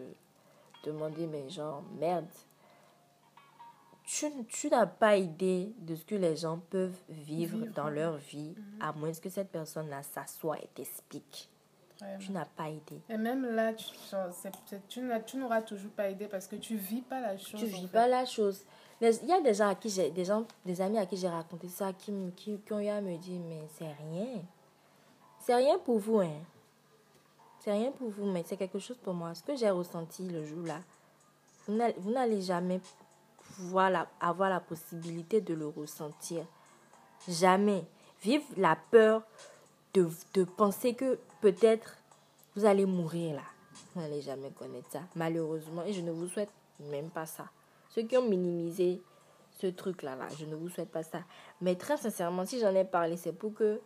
demander, mais genre, merde, tu, tu n'as pas idée de ce que les gens peuvent vivre, Vivre, dans leur vie, à moins que cette personne-là s'assoie et t'explique. Vraiment. Tu n'as pas idée. Et même là, tu, tu n'auras toujours pas aidé parce que tu vis pas la chose. Tu vis fait. pas la chose. Il y a des gens à qui j'ai, des gens, des amis à qui j'ai raconté ça, qui, qui, qui ont eu à me dire, mais c'est rien. C'est rien pour vous, hein. C'est rien pour vous, mais c'est quelque chose pour moi. Ce que j'ai ressenti le jour-là, vous n'allez jamais pouvoir la, avoir la possibilité de le ressentir. Jamais. Vivre la peur de, de penser que peut-être vous allez mourir là. Vous n'allez jamais connaître ça, malheureusement. Et je ne vous souhaite même pas ça. Ceux qui ont minimisé ce truc-là, là, je ne vous souhaite pas ça. Mais très sincèrement, si j'en ai parlé, c'est pour que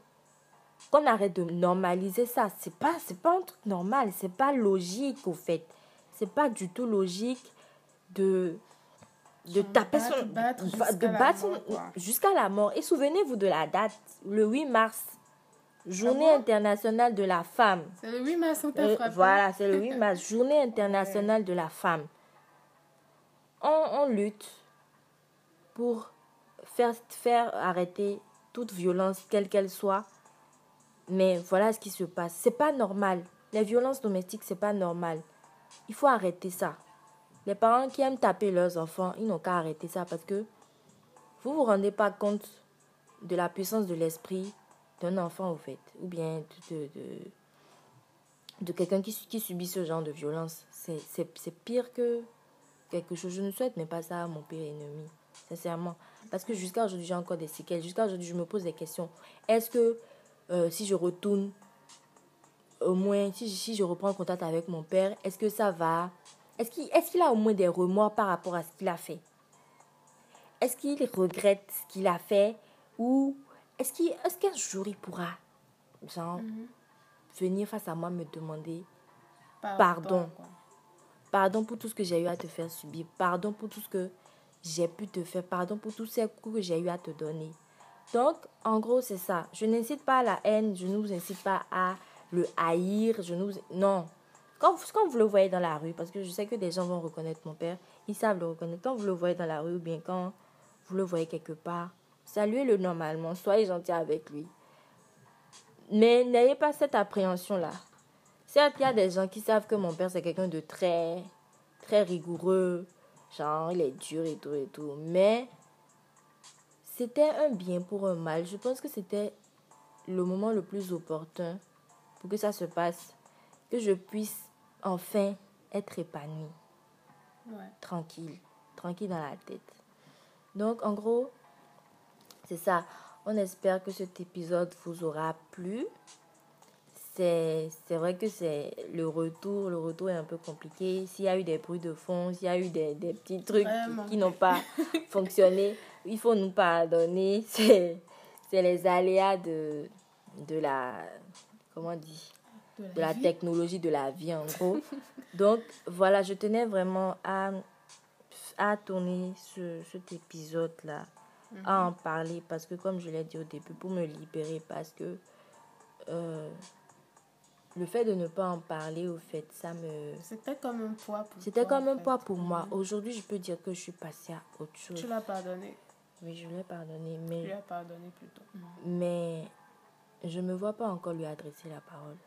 qu'on arrête de normaliser ça. C'est pas, c'est pas un truc normal. C'est pas logique, au fait. C'est pas du tout logique de de taper son de battre jusqu'à la mort et souvenez-vous de la date le 8 mars journée internationale de la femme. C'est le 8 mars on euh, voilà c'est le 8 (laughs) mars. Journée internationale de la femme. On, on lutte pour faire faire arrêter toute violence quelle qu'elle soit. Mais voilà ce qui se passe. C'est pas normal. Les violences domestiques c'est pas normal. Il faut arrêter ça. Les parents qui aiment taper leurs enfants, ils n'ont qu'à arrêter ça parce que vous vous rendez pas compte de la puissance de l'esprit d'un enfant, au fait, ou bien de, de, de, quelqu'un qui, qui subit ce genre de violence. C'est pire que quelque chose. Je ne souhaite mais pas ça à mon pire ennemi, sincèrement. Parce que jusqu'à aujourd'hui, j'ai encore des séquelles. Jusqu'à aujourd'hui, je me pose des questions. Est-ce que euh, si je retourne, au moins, si, si je reprends contact avec mon père, est-ce que ça va est-ce qu'il est a au moins des remords par rapport à ce qu'il a fait? Est-ce qu'il regrette ce qu'il a fait Ou est-ce est qu'un jour il pourra, genre, mhm. venir face à moi me demander pardon? Pardon pour tout ce que j'ai eu à te faire subir. Pardon pour tout ce que j'ai pu te faire. Pardon pour tous ces coups que j'ai eu à te donner. Donc, en gros, c'est ça. Je n'incite pas à la haine. Je ne vous incite pas à le haïr. Je nous... Non. Quand, quand vous le voyez dans la rue, parce que je sais que des gens vont reconnaître mon père, ils savent le reconnaître. Quand vous le voyez dans la rue ou bien quand vous le voyez quelque part, saluez-le normalement, soyez gentil avec lui. Mais n'ayez pas cette appréhension-là. Certes, il y a des gens qui savent que mon père, c'est quelqu'un de très, très rigoureux. Genre, il est dur et tout et tout. Mais c'était un bien pour un mal. Je pense que c'était le moment le plus opportun pour que ça se passe. Que je puisse enfin être épanoui. Tranquille. Tranquille dans la tête. Donc, en gros, c'est ça. On espère que cet épisode vous aura plu. C'est vrai que c'est le retour. Le retour est un peu compliqué. S'il y a eu des bruits de fond, s'il y a eu des, des petits trucs qui, n'ont pas (laughs) fonctionné, il faut nous pardonner. (laughs) C'est les aléas de, de la. Comment on dit de la, technologie de la vie en gros. (laughs) Donc voilà, je tenais vraiment à, à tourner ce, cet épisode-là, à en parler parce que comme je l'ai dit au début, pour me libérer parce que euh, le fait de ne pas en parler, au fait, ça me... C'était comme un poids pour C'était comme un poids pour moi. Aujourd'hui, je peux dire que je suis passée à autre chose. Tu l'as pardonné Oui, je l'ai pardonné, mais... Tu l'as pardonné plutôt. Mais je ne me vois pas encore lui adresser la parole.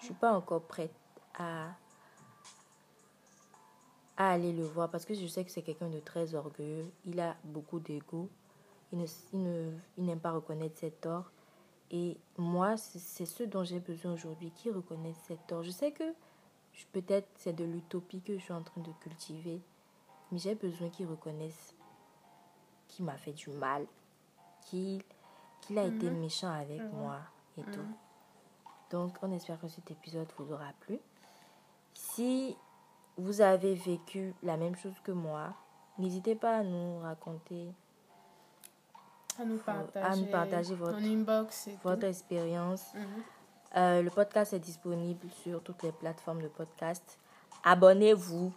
Je suis pas encore prête à, à aller le voir parce que je sais que c'est quelqu'un de très orgueilleux. Il a beaucoup d'ego. Il n'aime ne, il pas reconnaître ses torts. Et moi, c'est ce dont j'ai besoin aujourd'hui, qui reconnaissent ses torts. Je sais que peut-être c'est de l'utopie que je suis en train de cultiver, mais j'ai besoin qu'il reconnaisse qu'il m'a fait du mal, qu'il a été mhm. méchant avec mhm. moi et tout. Mhm. Donc, on espère que cet épisode vous aura plu. Si vous avez vécu la même chose que moi, n'hésitez pas à nous raconter, à nous partager, votre, votre expérience. Mhm. Euh, le podcast est disponible sur toutes les plateformes de podcast. Abonnez-vous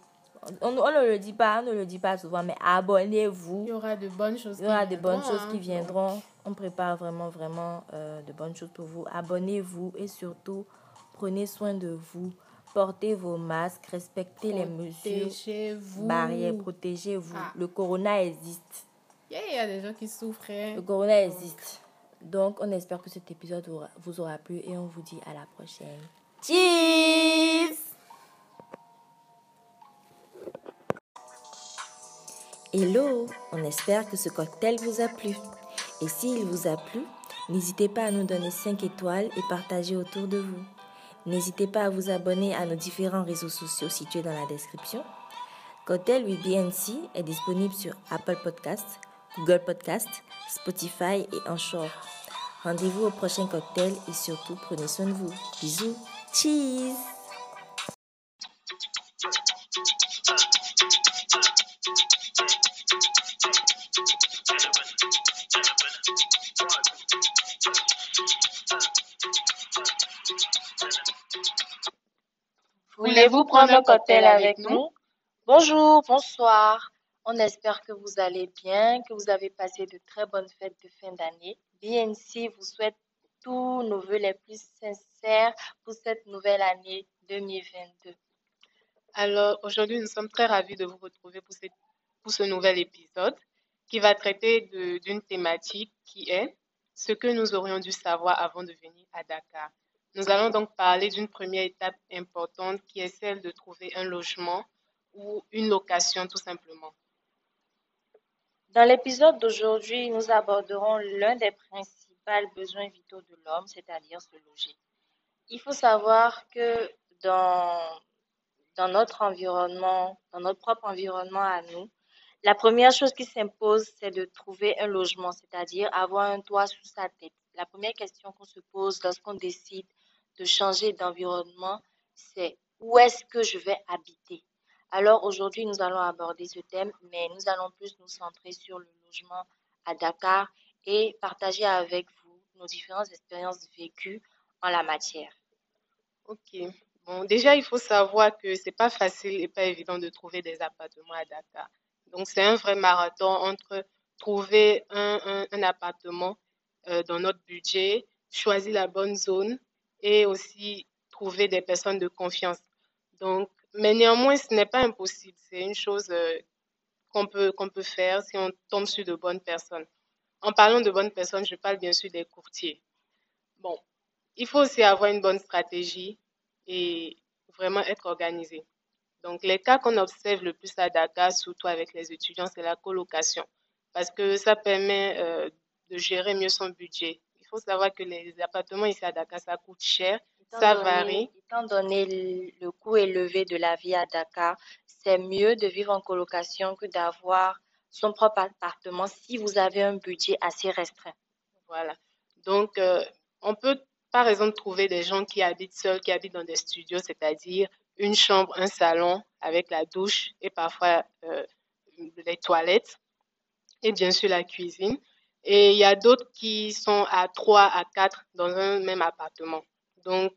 on, ne le dit pas, on ne le dit pas souvent, mais abonnez-vous. Il y aura de bonnes choses. Il y aura de bonnes choses qui hein. viendront. On prépare vraiment, vraiment euh, de bonnes choses pour vous. Abonnez-vous et surtout, prenez soin de vous. Portez vos masques, respectez les mesures. Protégez-vous. Barrières, protégez-vous. Ah. Le corona existe. Il y a des gens qui souffrent. Hein. Le corona existe. Donc, on espère que cet épisode vous aura plu et on vous dit à la prochaine. Cheers! Hello, on espère que ce cocktail vous a plu. Et s'il vous a plu, N'hésitez pas à nous donner 5 étoiles et partager autour de vous. N'hésitez pas à vous abonner à nos différents réseaux sociaux situés dans la description. Cocktail with BNC est disponible sur Apple Podcasts, Google Podcasts, Spotify et Anchor. Rendez-vous au prochain cocktail et surtout prenez soin de vous. Bisous. Cheese. Voulez-vous prendre un cocktail avec nous? Bonjour, bonsoir. On espère que vous allez bien, que vous avez passé de très bonnes fêtes de fin d'année. BNC vous souhaite tous nos voeux les plus sincères pour cette nouvelle année 2022. Alors, aujourd'hui, nous sommes très ravis de vous retrouver pour, pour ce nouvel épisode qui va traiter d'une thématique qui est ce que nous aurions dû savoir avant de venir à Dakar. Nous allons donc parler d'une première étape importante qui est celle de trouver un logement ou une location tout simplement. Dans l'épisode d'aujourd'hui, nous aborderons l'un des principaux besoins vitaux de l'homme, c'est-à-dire se loger. Il faut savoir que dans, dans notre environnement, dans notre propre environnement à nous, la première chose qui s'impose, c'est de trouver un logement, c'est-à-dire avoir un toit sous sa tête. La première question qu'on se pose lorsqu'on décide de changer d'environnement, c'est où est-ce que je vais habiter Alors aujourd'hui, nous allons aborder ce thème, mais nous allons plus nous centrer sur le logement à Dakar et partager avec vous nos différentes expériences vécues en la matière. Ok. Bon, déjà, il faut savoir que c'est pas facile et pas évident de trouver des appartements à Dakar. Donc, c'est un vrai marathon entre trouver un, un, appartement euh, dans notre budget, choisir la bonne zone et aussi trouver des personnes de confiance. Donc, mais néanmoins, ce n'est pas impossible. C'est une chose euh, qu'on peut, qu'on peut faire si on tombe sur de bonnes personnes. En parlant de bonnes personnes, je parle bien sûr des courtiers. Bon, il faut aussi avoir une bonne stratégie et vraiment être organisé. Donc, les cas qu'on observe le plus à Dakar, surtout avec les étudiants, c'est la colocation, parce que ça permet euh, de gérer mieux son budget faut savoir que les appartements ici à Dakar, ça coûte cher, ça varie. Étant donné le coût élevé de la vie à Dakar, c'est mieux de vivre en colocation que d'avoir son propre appartement si vous avez un budget assez restreint. Voilà. Donc, euh, on peut par exemple trouver des gens qui habitent seuls, qui habitent dans des studios, c'est-à-dire une chambre, un salon avec la douche et parfois euh, les toilettes et bien sûr la cuisine. Et il y a d'autres qui sont à trois, à quatre dans un même appartement. Donc,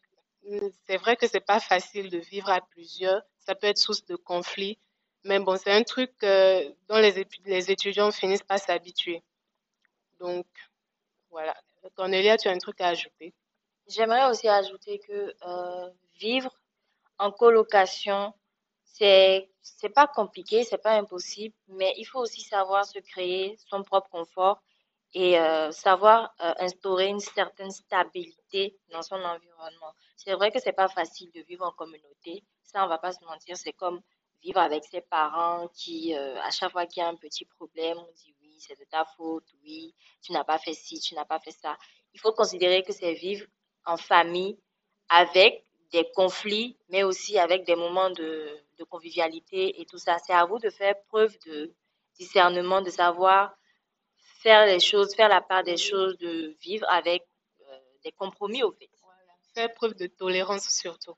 c'est vrai que c'est pas facile de vivre à plusieurs. Ça peut être source de conflit. Mais bon, c'est un truc dont les, les étudiants finissent pas s'habituer. Donc, voilà. Cornelia, tu as un truc à ajouter? J'aimerais aussi ajouter que euh, vivre en colocation, c'est c'est pas compliqué, c'est pas impossible, mais il faut aussi savoir se créer son propre confort et euh, savoir euh, instaurer une certaine stabilité dans son environnement. C'est vrai que c'est pas facile de vivre en communauté. Ça, on va pas se mentir. C'est comme vivre avec ses parents qui, euh, à chaque fois qu'il y a un petit problème, on dit oui, c'est de ta faute, oui, tu n'as pas fait ci, tu n'as pas fait ça. Il faut considérer que c'est vivre en famille avec des conflits, mais aussi avec des moments de, de convivialité et tout ça. C'est à vous de faire preuve de discernement, de savoir faire les choses, faire la part des choses, de vivre avec euh, des compromis au fait. Faire preuve de tolérance surtout.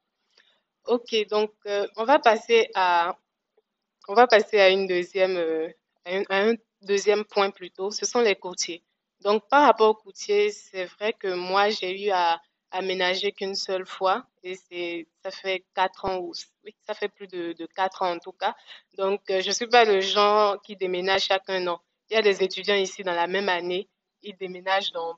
Ok, donc euh, on va passer à on va passer à une deuxième euh, un, deuxième point plutôt. Ce sont les courtiers. Donc par rapport aux courtiers, c'est vrai que moi j'ai eu à aménager qu'une seule fois et c'est ça fait quatre ans ou oui ça fait plus de, de quatre ans en tout cas. Donc je suis pas le genre qui déménage chaque un an. Il y a des étudiants ici dans la même année, ils déménagent, dans,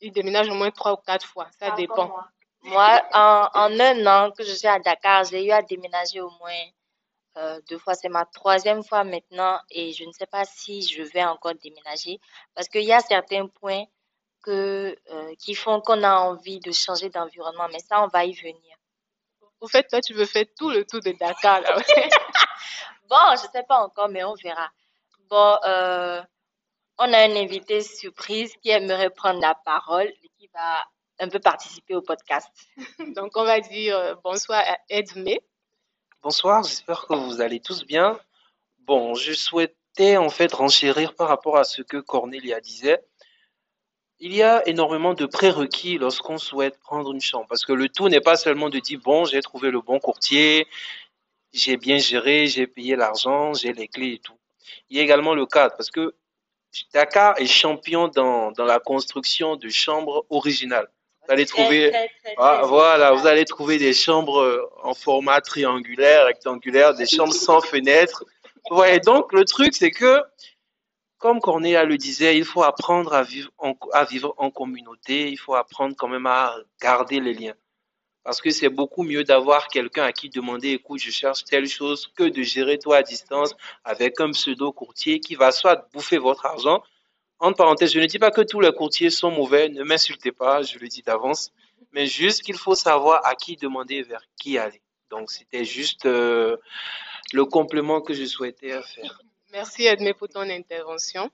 ils déménagent au moins trois ou quatre fois. Ça ah, dépend. Moi, en, en, un an que je suis à Dakar, j'ai eu à déménager au moins euh, deux fois. C'est ma troisième fois maintenant et je ne sais pas si je vais encore déménager parce qu'il y a certains points que, euh, qui font qu'on a envie de changer d'environnement. Mais ça, on va y venir. Au fait, toi, tu veux faire tout le tour de Dakar. (laughs) bon, je ne sais pas encore, mais on verra. Bon, euh, on a un invité surprise qui aimerait prendre la parole et qui va un peu participer au podcast. (laughs) Donc, on va dire euh, bonsoir à Edmé. Bonsoir, j'espère que vous allez tous bien. Bon, je souhaitais en fait renchérir par rapport à ce que Cornelia disait. Il y a énormément de prérequis lorsqu'on souhaite prendre une chambre parce que le tout n'est pas seulement de dire bon, j'ai trouvé le bon courtier, j'ai bien géré, j'ai payé l'argent, j'ai les clés et tout. Il y a également le cadre parce que Dakar est champion dans, dans la construction de chambres originales. Vous allez trouver, ah, voilà, vous allez trouver des chambres euh, en format triangulaire, rectangulaire, des chambres sans fenêtres. Ouais, donc le truc c'est que, comme Cornéa le disait, il faut apprendre à vivre en, à vivre en communauté. Il faut apprendre quand même à garder les liens. Parce que c'est beaucoup mieux d'avoir quelqu'un à qui demander, écoute, je cherche telle chose, que de gérer toi à distance avec un pseudo courtier qui va soit bouffer votre argent. Entre parenthèses, je ne dis pas que tous les courtiers sont mauvais, ne m'insultez pas, je le dis d'avance, mais juste qu'il faut savoir à qui demander, vers qui aller. Donc c'était juste euh, le complément que je souhaitais faire. Merci Edmé pour ton intervention.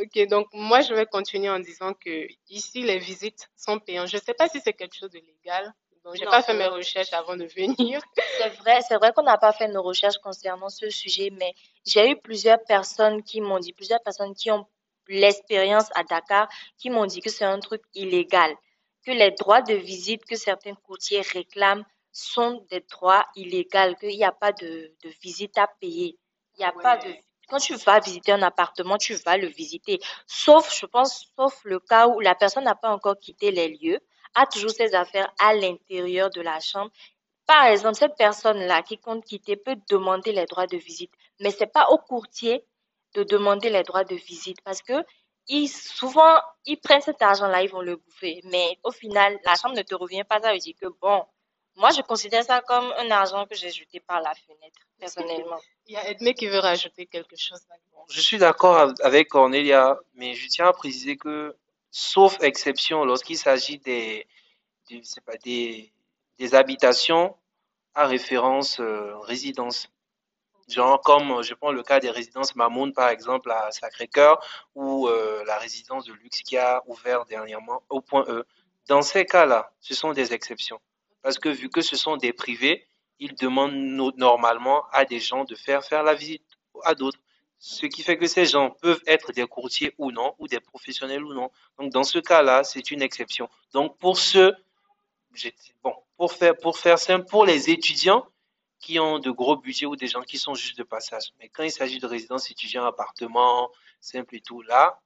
Ok, donc moi je vais continuer en disant que ici les visites sont payantes. Je ne sais pas si c'est quelque chose de légal, donc, j'ai pas fait mes recherches avant de venir. (laughs) C'est vrai, c'est vrai qu'on n'a pas fait nos recherches concernant ce sujet, mais j'ai eu plusieurs personnes qui m'ont dit, plusieurs personnes qui ont l'expérience à Dakar, qui m'ont dit que c'est un truc illégal, que les droits de visite que certains courtiers réclament sont des droits illégaux, qu'il n'y a pas de, de, visite à payer. Il n'y a pas de quand tu vas visiter un appartement, tu vas le visiter. Sauf, je pense, sauf le cas où la personne n'a pas encore quitté les lieux a toujours ses affaires à l'intérieur de la chambre. Par exemple, cette personne-là qui compte quitter peut demander les droits de visite, mais c'est pas au courtier de demander les droits de visite parce que ils, souvent, ils prennent cet argent-là, ils vont le bouffer. Mais au final, la chambre ne te revient pas. Ça veut dire que bon, moi, je considère ça comme un argent que j'ai jeté par la fenêtre, personnellement. Il y a Edmé qui veut rajouter quelque chose. Je suis d'accord avec Cornelia, mais je tiens à préciser que sauf exception lorsqu'il s'agit des, des, des, habitations à référence euh, résidence. Genre comme je prends le cas des résidences Mamoun par exemple à Sacré-Cœur ou euh, la résidence de luxe qui a ouvert dernièrement au point E. Dans ces cas-là, ce sont des exceptions. Parce que vu que ce sont des privés, ils demandent normalement à des gens de faire faire la visite à d'autres ce qui fait que ces gens peuvent être des courtiers ou non, ou des professionnels ou non. Donc, dans ce cas-là, c'est une exception. Donc, pour ceux, bon, pour faire, simple, pour les étudiants qui ont de gros budgets ou des gens qui sont juste de passage. Mais quand il s'agit de résidence étudiants, appartement, simple et tout, là,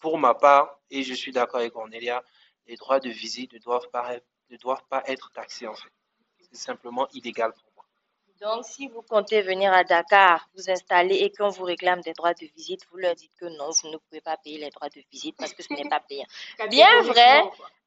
pour ma part, et je suis d'accord avec Cornelia, les droits de visite ne doivent pas, ne doivent pas être taxés, en fait. C'est simplement illégal pour donc, si vous comptez venir à Dakar, vous installer et qu'on vous réclame des droits de visite, vous leur dites que non, vous ne pouvez pas payer les droits de visite parce que ce n'est pas (laughs) payant. bien vrai,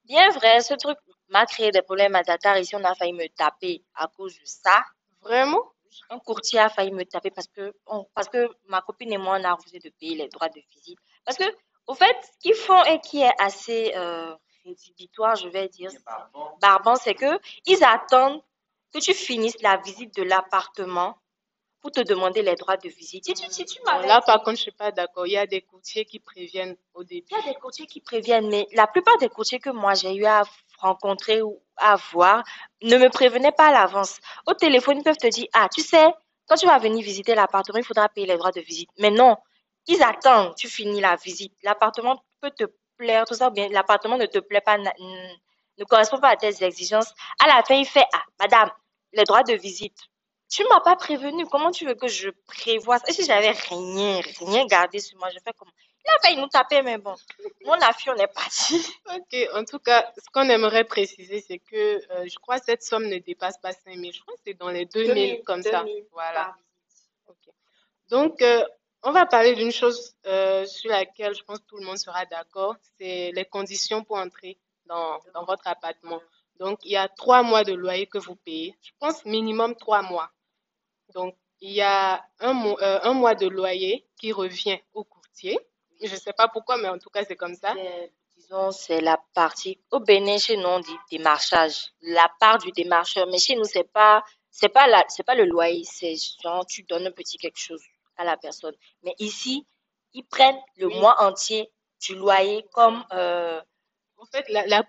bien vrai, ce truc m'a créé des problèmes à Dakar. Ici, on a failli me taper à cause de ça. Vraiment? Un courtier a failli me taper parce que, parce que ma copine et moi, on a refusé de payer les droits de visite. Parce que, au fait, ce qu'ils font et qui est assez euh, rédhibitoire, je vais dire, barbant, c'est que ils attendent que tu finisses la visite de l'appartement pour te demander les droits de visite. Si tu, tu là, par contre, je ne suis pas d'accord. Il y a des courtiers qui préviennent au début. Il y a des courtiers qui préviennent, mais la plupart des courtiers que moi j'ai eu à rencontrer ou à voir ne me prévenaient pas à l'avance. Au téléphone, ils peuvent te dire, ah, tu sais, quand tu vas venir visiter l'appartement, il faudra payer les droits de visite. Mais non, ils attendent, tu finis la visite. L'appartement peut te plaire, tout ça, ou bien l'appartement ne te plaît pas, ne correspond pas à tes exigences. À la fin, il fait, ah, madame, les droits de visite. Tu m'as pas prévenu. Comment tu veux que je prévoie ça? Et si j'avais rien, rien gardé sur moi, je fais comment? Il a failli nous taper, mais bon. Mon affaire, on est parti. (laughs) Ok. En tout cas, ce qu'on aimerait préciser, c'est que euh, je crois que cette somme ne dépasse pas 5 000. Je crois que c'est dans les 2 000, comme ça. Voilà. Donc, euh, on va parler d'une chose euh, sur laquelle je pense que tout le monde sera d'accord. C'est les conditions pour entrer dans, dans votre appartement. Donc, il y a trois mois de loyer que vous payez. Je pense minimum trois mois. Donc, il y a un, euh, un mois de loyer qui revient au courtier. Je ne sais pas pourquoi, mais en tout cas, c'est comme ça. Disons, c'est la partie. Au Bénin, chez nous, on dit démarchage. La part du démarcheur. Mais chez nous, pas, c'est pas c'est pas le loyer. C'est genre, tu donnes un petit quelque chose à la personne. Mais ici, ils prennent le mois entier du loyer comme... Euh, en fait, la, la,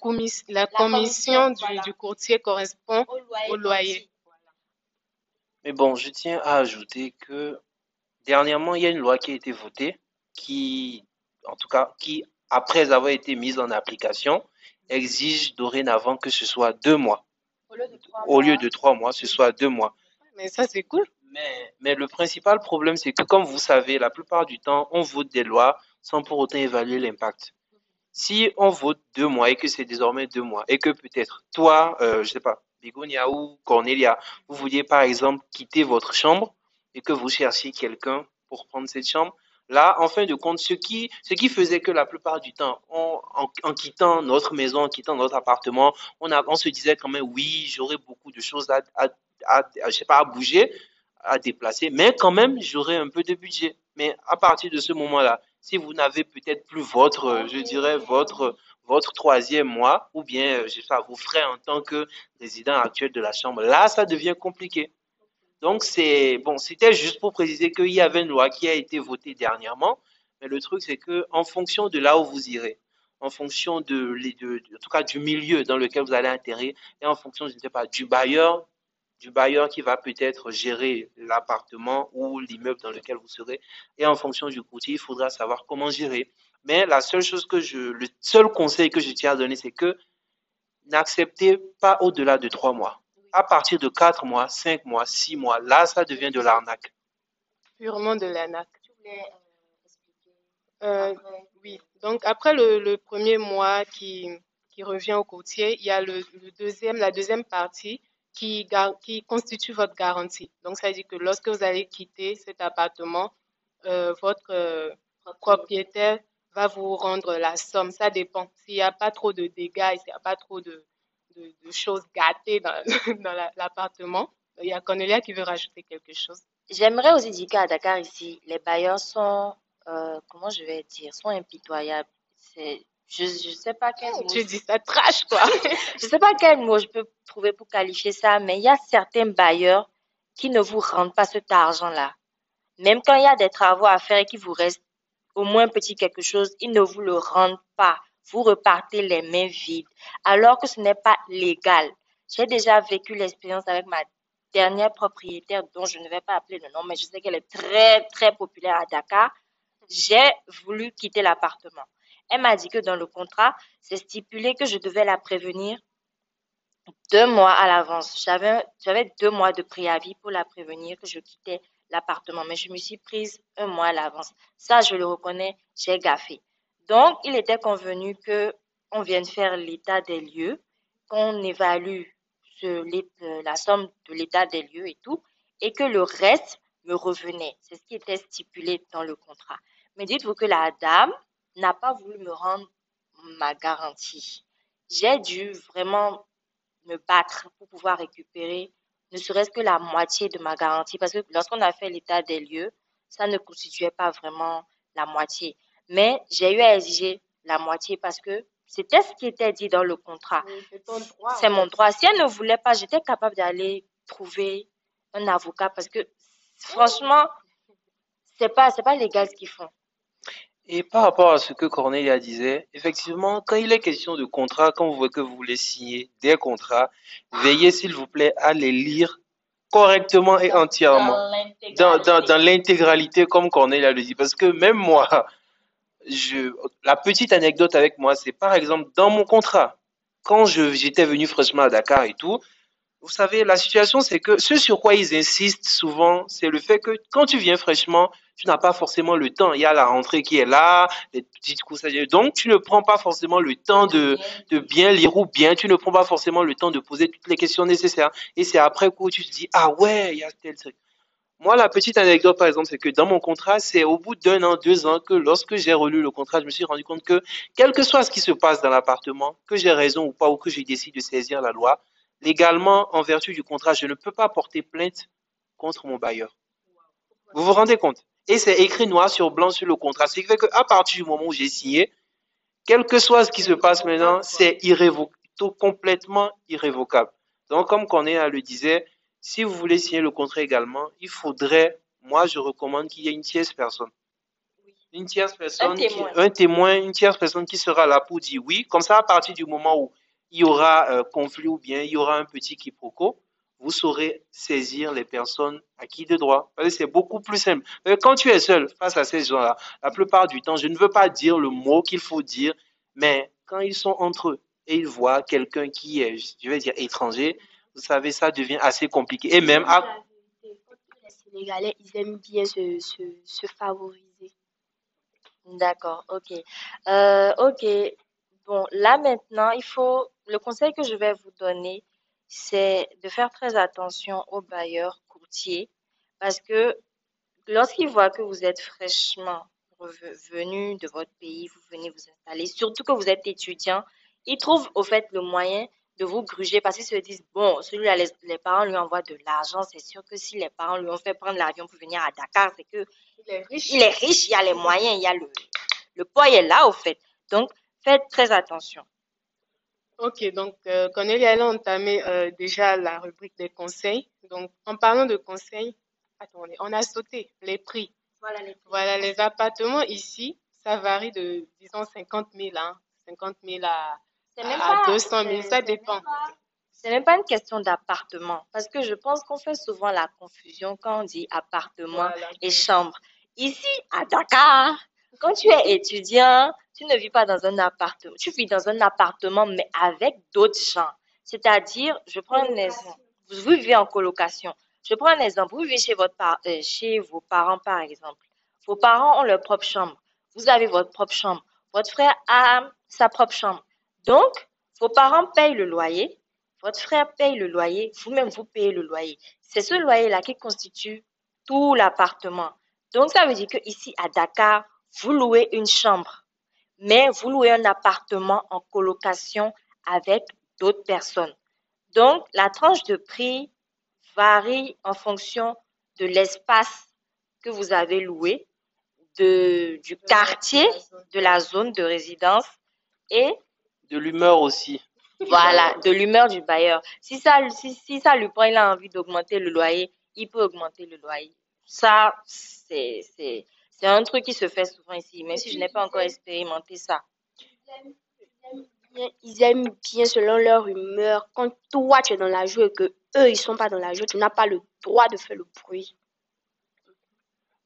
la, commission, du, courtier correspond au loyer. Mais bon, je tiens à ajouter que dernièrement, il y a une loi qui a été votée qui, en tout cas, qui, après avoir été mise en application, exige dorénavant que ce soit deux mois. Au lieu de trois, mois, ce soit deux mois. Mais ça, c'est cool. Mais, mais le principal problème, c'est que, comme vous savez, la plupart du temps, on vote des lois sans pour autant évaluer l'impact. Si on vote deux mois et que c'est désormais deux mois, et que peut-être toi, euh, je sais pas, Bigonia ou Cornelia, vous vouliez par exemple quitter votre chambre et que vous cherchiez quelqu'un pour prendre cette chambre, Là, en fin de compte, ce qui, ce qui faisait que la plupart du temps, en, quittant notre maison, en quittant notre appartement, on se disait quand même, oui, j'aurais beaucoup de choses à, à, à, je sais pas, à bouger, à déplacer, mais quand même, j'aurais un peu de budget. Mais à partir de ce moment-là, si vous n'avez peut-être plus votre, je dirais, votre, troisième mois, ou bien, je sais pas, vos frais en tant que résident actuel de la chambre, là, ça devient compliqué. Donc, c'est bon, c'était juste pour préciser qu'il y avait une loi qui a été votée dernièrement, mais le truc, c'est que en fonction de là où vous irez, en fonction de, de, en tout cas du milieu dans lequel vous allez atterrir, et en fonction, je ne sais pas, du bailleur, du bailleur qui va peut-être gérer l'appartement ou l'immeuble dans lequel vous serez, et en fonction du courtier, il faudra savoir comment gérer. Mais la seule chose que je, le seul conseil que je tiens à donner, c'est que n'acceptez pas au-delà de trois mois à partir de 4 mois, 5 mois, 6 mois, là, ça devient de l'arnaque. Purement de l'arnaque. Euh, oui, donc après le, premier mois qui, qui, revient au courtier, il y a le, deuxième, la deuxième partie qui, constitue votre garantie. Donc, ça veut dire que lorsque vous allez quitter cet appartement, euh, votre euh, propriétaire va vous rendre la somme. Ça dépend. S'il n'y a pas trop de dégâts, s'il n'y a pas trop de, de, choses gâtées dans, (laughs) l'appartement. Il y a Cornelia qui veut rajouter quelque chose. J'aimerais aussi dire qu'à Dakar ici, les bailleurs sont, euh, comment je vais dire, sont impitoyables. Je ne sais pas quel mot. Tu dis ça trash, quoi. (laughs) je ne sais pas quel mot je peux trouver pour qualifier ça, mais il y a certains bailleurs qui ne vous rendent pas cet argent-là. Même quand il y a des travaux à faire et qu'il vous reste au moins petit quelque chose, ils ne vous le rendent pas vous repartez les mains vides, alors que ce n'est pas légal. J'ai déjà vécu l'expérience avec ma dernière propriétaire, dont je ne vais pas appeler le nom, mais je sais qu'elle est très, très populaire à Dakar. J'ai voulu quitter l'appartement. Elle m'a dit que dans le contrat, c'est stipulé que je devais la prévenir deux mois à l'avance. J'avais, deux mois de préavis pour la prévenir que je quittais l'appartement, mais je me suis prise un mois à l'avance. Ça, je le reconnais, j'ai gaffé. Donc, il était convenu que on vienne faire l'état des lieux, qu'on évalue euh, la somme de l'état des lieux et tout, et que le reste me revenait. C'est ce qui était stipulé dans le contrat. Mais dites-vous que la dame n'a pas voulu me rendre ma garantie. J'ai dû vraiment me battre pour pouvoir récupérer ne serait-ce que la moitié de ma garantie, parce que lorsqu'on a fait l'état des lieux, ça ne constituait pas vraiment la moitié. Mais j'ai eu à exiger la moitié parce que c'était ce qui était dit dans le contrat. c'est mon droit. Si elle ne voulait pas, j'étais capable d'aller trouver un avocat parce que franchement, c'est pas, c'est pas légal ce qu'ils font. Et par rapport à ce que Cornelia disait, effectivement, quand il est question de contrat, quand vous voyez que vous voulez signer des contrats, veillez s'il vous plaît à les lire correctement et entièrement. Dans, dans, dans l'intégralité, comme Cornelia le dit. Parce que même moi, je, la petite anecdote avec moi, c'est par exemple dans mon contrat, quand j'étais venu fraîchement à Dakar et tout, vous savez, la situation, c'est que ce sur quoi ils insistent souvent, c'est le fait que quand tu viens fraîchement, tu n'as pas forcément le temps. Il y a la rentrée qui est là, les petites courses. Donc, tu ne prends pas forcément le temps de, de bien lire ou bien tu ne prends pas forcément le temps de poser toutes les questions nécessaires. Et c'est après que tu te dis, ah ouais, il y a tel truc. Moi, la petite anecdote, par exemple, c'est que dans mon contrat, c'est au bout d'un an, deux ans, que lorsque j'ai relu le contrat, je me suis rendu compte que, quel que soit ce qui se passe dans l'appartement, que j'ai raison ou pas, ou que je décide de saisir la loi, légalement, en vertu du contrat, je ne peux pas porter plainte contre mon bailleur. Vous vous rendez compte? Et c'est écrit noir sur blanc sur le contrat. Ce qui fait qu'à partir du moment où j'ai signé, quel que soit ce qui se passe maintenant, c'est irrévocable, complètement irrévocable. Donc, comme Cornéa le disait, si vous voulez signer le contrat également, il faudrait, moi je recommande qu'il y ait une tierce personne. une tierce personne, Un qui- témoin. un témoin, une tierce personne qui sera là pour dire oui. Comme ça, à partir du moment où il y aura euh, conflit ou bien il y aura un petit quiproquo, vous saurez saisir les personnes acquis de droit. C'est beaucoup plus simple. Quand tu es seul face à ces gens-là, la plupart du temps, je ne veux pas dire le mot qu'il faut dire, mais quand ils sont entre eux et ils voient quelqu'un qui est, je vais dire, étranger, vous savez, ça devient assez compliqué. Et même à, Les Sénégalais, ils aiment bien se favoriser. D'accord, ok. Euh, ok. Bon, là maintenant, il faut. Le conseil que je vais vous donner, c'est de faire très attention aux bailleurs courtiers parce que lorsqu'ils voient que vous êtes fraîchement revenu de votre pays, vous venez vous installer, surtout que vous êtes étudiant, ils trouvent au fait le moyen de vous gruger parce qu'ils se disent, bon, celui-là, les, les parents lui envoient de l'argent, c'est sûr que si les parents lui ont fait prendre l'avion pour venir à Dakar, c'est que Il est riche. il est riche, il y a les moyens, il y a le, le poids est là au fait. Donc, faites très attention. Ok, donc euh, Cornelia, elle a entamé euh, déjà la rubrique des conseils. Donc, en parlant de conseils, attendez, on a sauté les prix. Voilà les Voilà, les appartements ici, ça varie de, disons, 50 000, hein, 50 000 à, C'est même à pas- 200 000, c'est- ça dépend. C'est même pas une question d'appartement, parce que je pense qu'on fait souvent la confusion quand on dit appartement Voilà. et chambre. Ici, à Dakar, quand tu es étudiant, tu ne vis pas dans un appartement, tu vis dans un appartement, mais avec d'autres gens. C'est-à-dire, je prends un exemple, vous vivez en colocation. Je prends un exemple, vous vivez chez, votre par- euh, chez vos parents, par exemple. Vos parents ont leur propre chambre. Vous avez votre propre chambre. Votre frère a sa propre chambre. Donc, vos parents payent le loyer. Votre frère paye le loyer. Vous-même, vous payez le loyer. C'est ce loyer-là qui constitue tout l'appartement. Donc, ça veut dire que ici à Dakar, vous louez une chambre, mais vous louez un appartement en colocation avec d'autres personnes. Donc, la tranche de prix varie en fonction de l'espace que vous avez loué, de, du quartier, de la zone de résidence et de l'humeur aussi. voilà, de l'humeur du bailleur. Si ça, si, si ça lui prend, il a envie d'augmenter le loyer, il peut augmenter le loyer. Ça, c'est, c'est, un truc qui se fait souvent ici, même si je n'ai pas encore expérimenté ça. Ils aiment bien selon leur humeur. Quand toi, tu es dans la joie et que eux, ils sont pas dans la joie, tu n'as pas le droit de faire le bruit.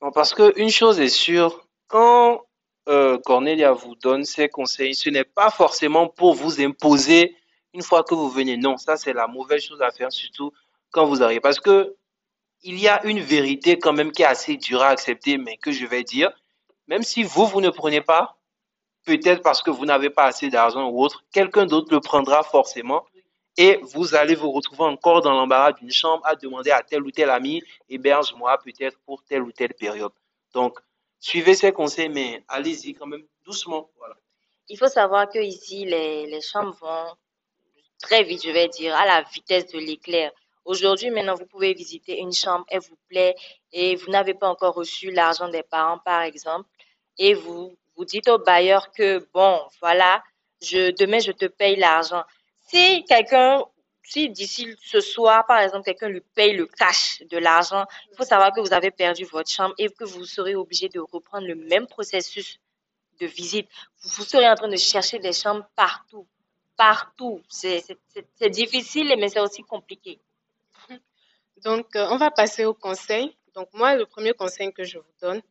Non, parce que une chose est sûre, quand euh, Cornelia vous donne ses conseils, ce n'est pas forcément pour vous imposer une fois que vous venez. Non, ça c'est la mauvaise chose à faire, surtout quand vous arrivez. Parce que il y a une vérité quand même qui est assez dure à accepter, mais que je vais dire, même si vous, vous ne prenez pas, peut-être parce que vous n'avez pas assez d'argent ou autre, quelqu'un d'autre le prendra forcément. Et vous allez vous retrouver encore dans l'embarras d'une chambre à demander à tel ou tel ami, héberge-moi peut-être pour telle ou telle période. Donc, suivez ces conseils, mais allez-y quand même doucement. Voilà. Il faut savoir que ici, les, les chambres vont très vite, je vais dire, à la vitesse de l'éclair. Aujourd'hui, maintenant, vous pouvez visiter une chambre, elle vous plaît, et vous n'avez pas encore reçu l'argent des parents, par exemple, et vous vous dites au bailleur que, bon, voilà, demain, je te paye l'argent. Si quelqu'un, si d'ici ce soir, par exemple, quelqu'un lui paye le cash de l'argent, il faut savoir que vous avez perdu votre chambre et que vous serez obligé de reprendre le même processus de visite. Vous, serez en train de chercher des chambres partout. Partout. C'est difficile, mais c'est aussi compliqué. Donc, euh, on va passer au conseil. Donc, moi, le premier conseil que je vous donne,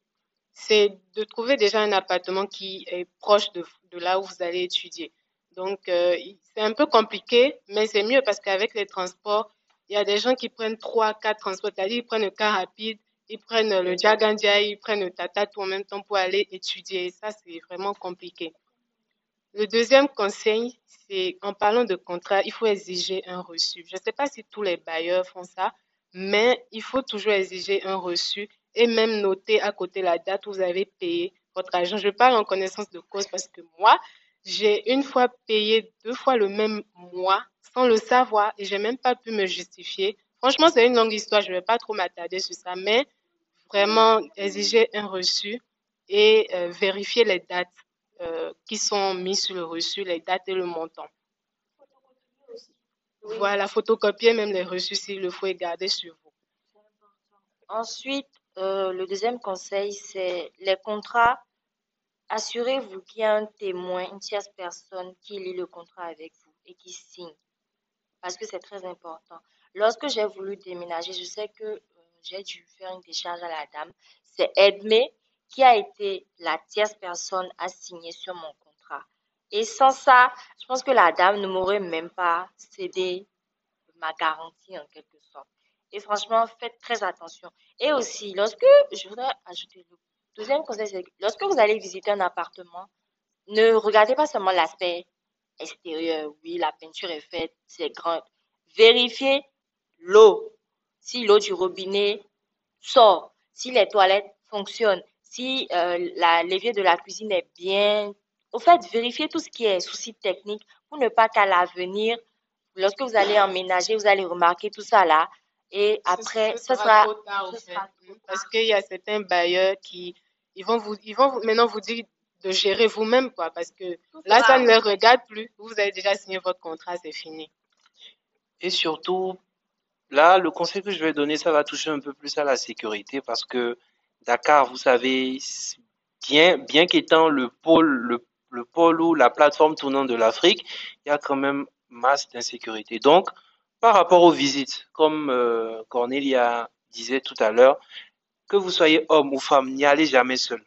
c'est de trouver déjà un appartement qui est proche de, là où vous allez étudier. Donc, euh, c'est un peu compliqué, mais c'est mieux parce qu'avec les transports, il y a des gens qui prennent trois, quatre transports. C'est-à-dire, ils prennent le car rapide, ils prennent le Jagandia, ils prennent le Tata tout en même temps pour aller étudier. Et ça, c'est vraiment compliqué. Le deuxième conseil, c'est en parlant de contrat, il faut exiger un reçu. Je ne sais pas si tous les bailleurs font ça, mais il faut toujours exiger un reçu et même noter à côté la date où vous avez payé votre argent. Je parle en connaissance de cause parce que moi, j'ai une fois payé deux fois le même mois sans le savoir et j'ai même pas pu me justifier. Franchement, c'est une longue histoire, je ne vais pas trop m'attarder sur ça, mais vraiment exiger un reçu et euh, vérifier les dates euh, qui sont mises sur le reçu, les dates et le montant. Voilà, photocopier même les reçus s'il le faut et garder sur vous. Ensuite, euh, le deuxième conseil, c'est les contrats assurez-vous qu'il y a un témoin, une tierce personne qui lit le contrat avec vous et qui signe. Parce que c'est très important. Lorsque j'ai voulu déménager, je sais que euh, j'ai dû faire une décharge à la dame. C'est Edme qui a été la tierce personne à signer sur mon contrat. Et sans ça, je pense que la dame ne m'aurait même pas cédé ma garantie en quelque sorte. Et franchement, faites très attention. Et aussi, lorsque, je voudrais ajouter le deuxième conseil, c'est que lorsque vous allez visiter un appartement, ne regardez pas seulement l'aspect extérieur. Oui, la peinture est faite, c'est grand. Vérifiez l'eau. Si l'eau du robinet sort, si les toilettes fonctionnent, si euh, l'évier de la cuisine est bien. Au fait, vérifiez tout ce qui est souci technique pour ne pas qu'à l'avenir, lorsque vous allez emménager, vous allez remarquer tout ça là. Et après, ce, sera, parce qu'il y a certains bailleurs qui ils vont vous, ils vont maintenant vous dire de gérer vous-même quoi, parce que là ça ne les regarde plus. Vous avez déjà signé votre contrat, c'est fini. Et surtout, là, le conseil que je vais donner, ça va toucher un peu plus à la sécurité parce que Dakar, vous savez, bien, bien qu'étant le pôle, le, le pôle ou la plateforme tournante de l'Afrique, il y a quand même masse d'insécurité. Donc, par rapport aux visites, comme euh, Cornelia disait tout à l'heure, que vous soyez homme ou femme, n'y allez jamais seul.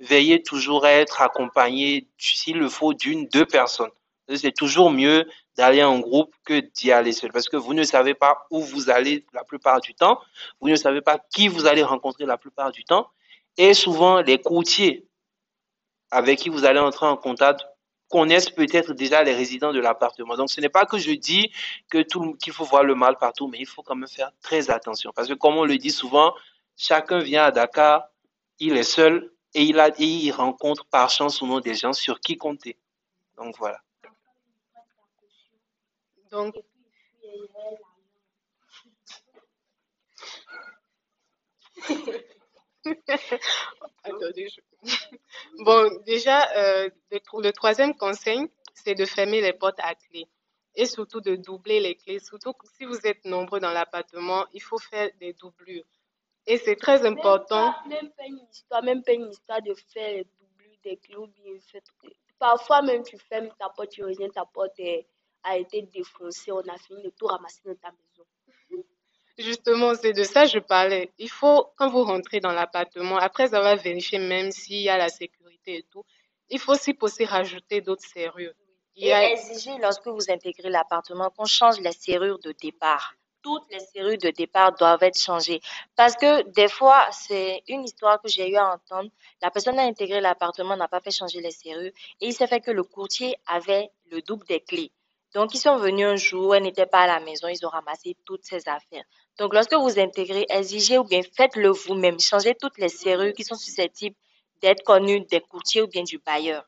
Veillez toujours à être accompagné, s'il le faut, d'une, deux personnes. C'est toujours mieux d'aller en groupe que d'y aller seul parce que vous ne savez pas où vous allez la plupart du temps. Vous ne savez pas qui vous allez rencontrer la plupart du temps. Et souvent, les courtiers avec qui vous allez entrer en contact connaissent peut-être déjà les résidents de l'appartement. Donc, ce n'est pas que je dis que tout, qu'il faut voir le mal partout, mais il faut quand même faire très attention. Parce que comme on le dit souvent, chacun vient à Dakar, il est seul et il, a, et il rencontre par chance ou non des gens sur qui compter. Donc, voilà. Donc, (laughs) (laughs) (laughs) Bon, déjà, euh, le, troisième conseil, c'est de fermer les portes à clé et surtout de doubler les clés. Surtout si vous êtes nombreux dans l'appartement, il faut faire des doublures. Et c'est très important. Même pas, une histoire, même pas une histoire de faire les doublures des clés ou bien Parfois même tu fermes ta porte, tu reviens, ta porte a été défoncée, on a fini de tout ramasser dans ta maison. Justement, c'est de ça que je parlais. Il faut, quand vous rentrez dans l'appartement, après avoir vérifié même s'il y a la sécurité et tout, il faut aussi possible rajouter d'autres serrures. Et exiger lorsque vous intégrez l'appartement qu'on change les serrures de départ. Toutes les serrures de départ doivent être changées. Parce que des fois, c'est une histoire que j'ai eu à entendre. La personne a intégré l'appartement, n'a pas fait changer les serrures et il s'est fait que le courtier avait le double des clés. Donc, ils sont venus un jour, elle n'était pas à la maison, ils ont ramassé toutes ses affaires. Donc, lorsque vous intégrez, exigez ou bien faites-le vous-même. Changez toutes les serrures qui sont susceptibles d'être connues des courtiers ou bien du bailleur.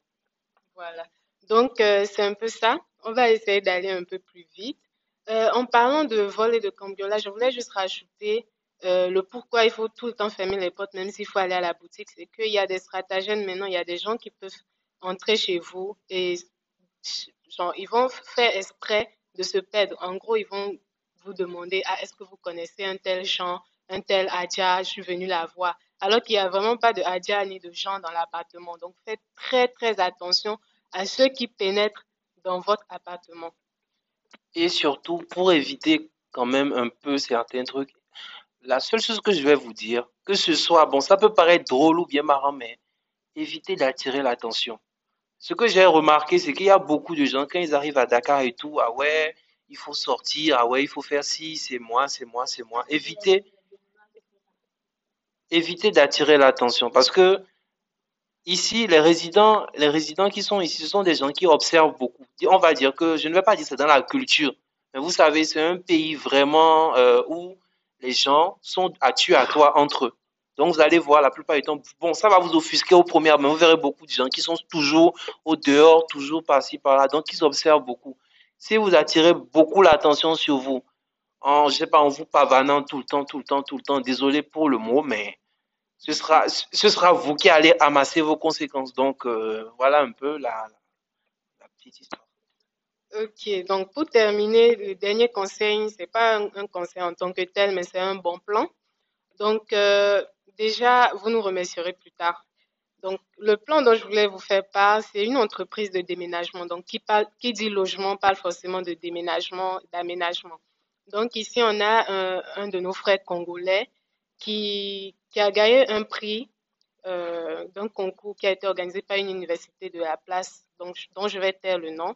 Voilà. Donc, euh, c'est un peu ça. On va essayer d'aller un peu plus vite. Euh, en parlant de vol et de cambriolage, je voulais juste rajouter euh, le pourquoi il faut tout le temps fermer les portes, même s'il faut aller à la boutique. C'est qu'il y a des stratagèmes maintenant, il y a des gens qui peuvent entrer chez vous et genre, ils vont faire exprès de se perdre. En gros, ils vont vous demander ah, est-ce que vous connaissez un tel Jean, un tel Adja, je suis venu la voir. Alors qu'il n'y a vraiment pas de Adja ni de Jean dans l'appartement. Donc faites très très attention à ceux qui pénètrent dans votre appartement. Et surtout, pour éviter quand même un peu certains trucs, la seule chose que je vais vous dire, que ce soit, bon, ça peut paraître drôle ou bien marrant, mais évitez d'attirer l'attention. Ce que j'ai remarqué, c'est qu'il y a beaucoup de gens, quand ils arrivent à Dakar et tout, ah ouais, il faut sortir, ah ouais, il faut faire ci, c'est moi, c'est moi, c'est moi. Évitez, évitez d'attirer l'attention parce que ici, les résidents, les résidents qui sont ici, ce sont des gens qui observent beaucoup. On va dire que, je ne vais pas dire c'est dans la culture, mais vous savez, c'est un pays vraiment euh, où les gens sont à tuer à toi entre eux. Donc, vous allez voir la plupart du temps, bon, ça va vous offusquer au premier, mais vous verrez beaucoup de gens qui sont toujours au dehors, toujours par-ci, par-là. Donc, ils observent beaucoup. Si vous attirez beaucoup l'attention sur vous, en, je sais pas, en vous pavanant tout le temps, tout le temps, tout le temps, désolé pour le mot, mais ce sera, ce sera vous qui allez amasser vos conséquences. Donc, euh, voilà un peu la, petite histoire. Ok, donc pour terminer, le dernier conseil, c'est pas un, conseil en tant que tel, mais c'est un bon plan. Donc, euh, déjà, vous nous remercierez plus tard. Donc, le plan dont je voulais vous faire part, c'est une entreprise de déménagement. Donc, qui, parle, qui dit logement parle forcément de déménagement, d'aménagement. Donc, ici, on a un, un, de nos frères congolais qui, a gagné un prix euh, d'un concours qui a été organisé par une université de la place, dont je vais taire le nom.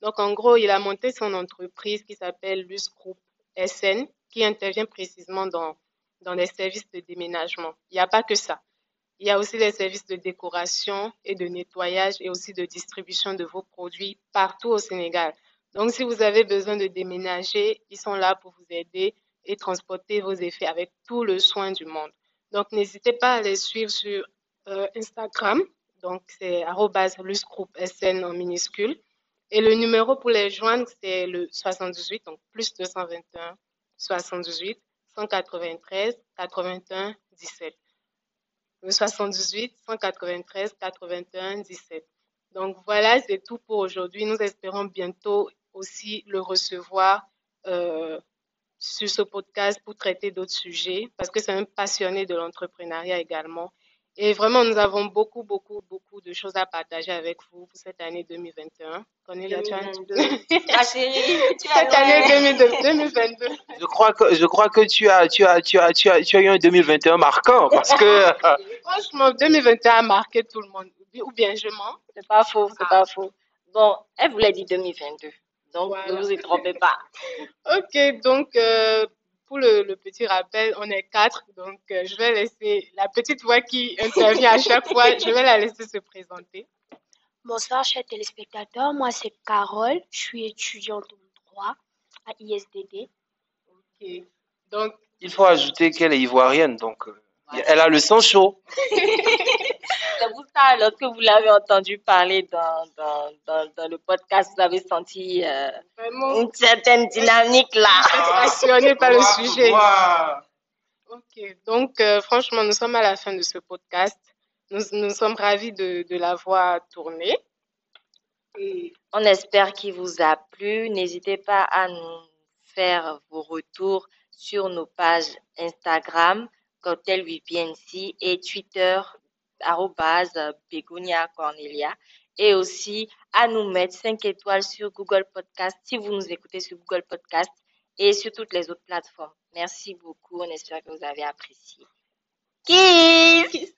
Donc, en gros, il a monté son entreprise qui s'appelle Lus Group SN, qui intervient précisément dans, dans les services de déménagement. Il n'y a pas que ça. Il y a aussi les services de décoration et de nettoyage et aussi de distribution de vos produits partout au Sénégal. Donc, si vous avez besoin de déménager, ils sont là pour vous aider et transporter vos effets avec tout le soin du monde. Donc, n'hésitez pas à les suivre sur euh, Instagram. Donc, c'est lusgroupsn en minuscule. Et le numéro pour les joindre, c'est le 78, donc plus 221 78 193 81 17. Le 78 193 81 17. Donc voilà, c'est tout pour aujourd'hui. Nous espérons bientôt aussi le recevoir euh, sur ce podcast pour traiter d'autres sujets parce que c'est un passionné de l'entrepreneuriat également. Et vraiment, nous avons beaucoup, beaucoup, beaucoup de choses à partager avec vous pour cette année 2021. Cornelia, 2022. Ma chérie, cette année 2022. Je crois que, je crois que tu as, tu as, tu as, tu as, tu as eu un 2021 marquant parce que. Franchement, 2021 a marqué tout le monde. Ou bien je mens. C'est pas faux, c'est ah. pas faux. Bon, elle voulait dire 2022. Donc, voilà. ne vous y trompez pas. (laughs) ok, donc, euh, pour le, le, petit rappel, on est quatre, donc euh, je vais laisser la petite voix qui intervient à chaque fois, je vais la laisser se présenter. Bonsoir, chers téléspectateurs. Moi, c'est Carole. Je suis étudiante en droit à ISDD. Ok. Donc, il faut ajouter qu'elle est ivoirienne, donc euh, elle a le sang chaud. (laughs) c'est pour ça, lorsque vous l'avez entendu parler dans, dans, dans, dans, le podcast, vous avez senti euh, une certaine dynamique là. Passionné par le sujet. Ok, donc euh, franchement, nous sommes à la fin de ce podcast. Nous, nous sommes ravis de, de l'avoir tourné. Et... On espère qu'il vous a plu. N'hésitez pas à nous faire vos retours sur nos pages Instagram, Cocktail VPNC et Twitter, Begonia Cornelia et aussi à nous mettre 5 étoiles sur Google Podcast si vous nous écoutez sur Google Podcast et sur toutes les autres plateformes. Merci beaucoup. On espère que vous avez apprécié. Kiss!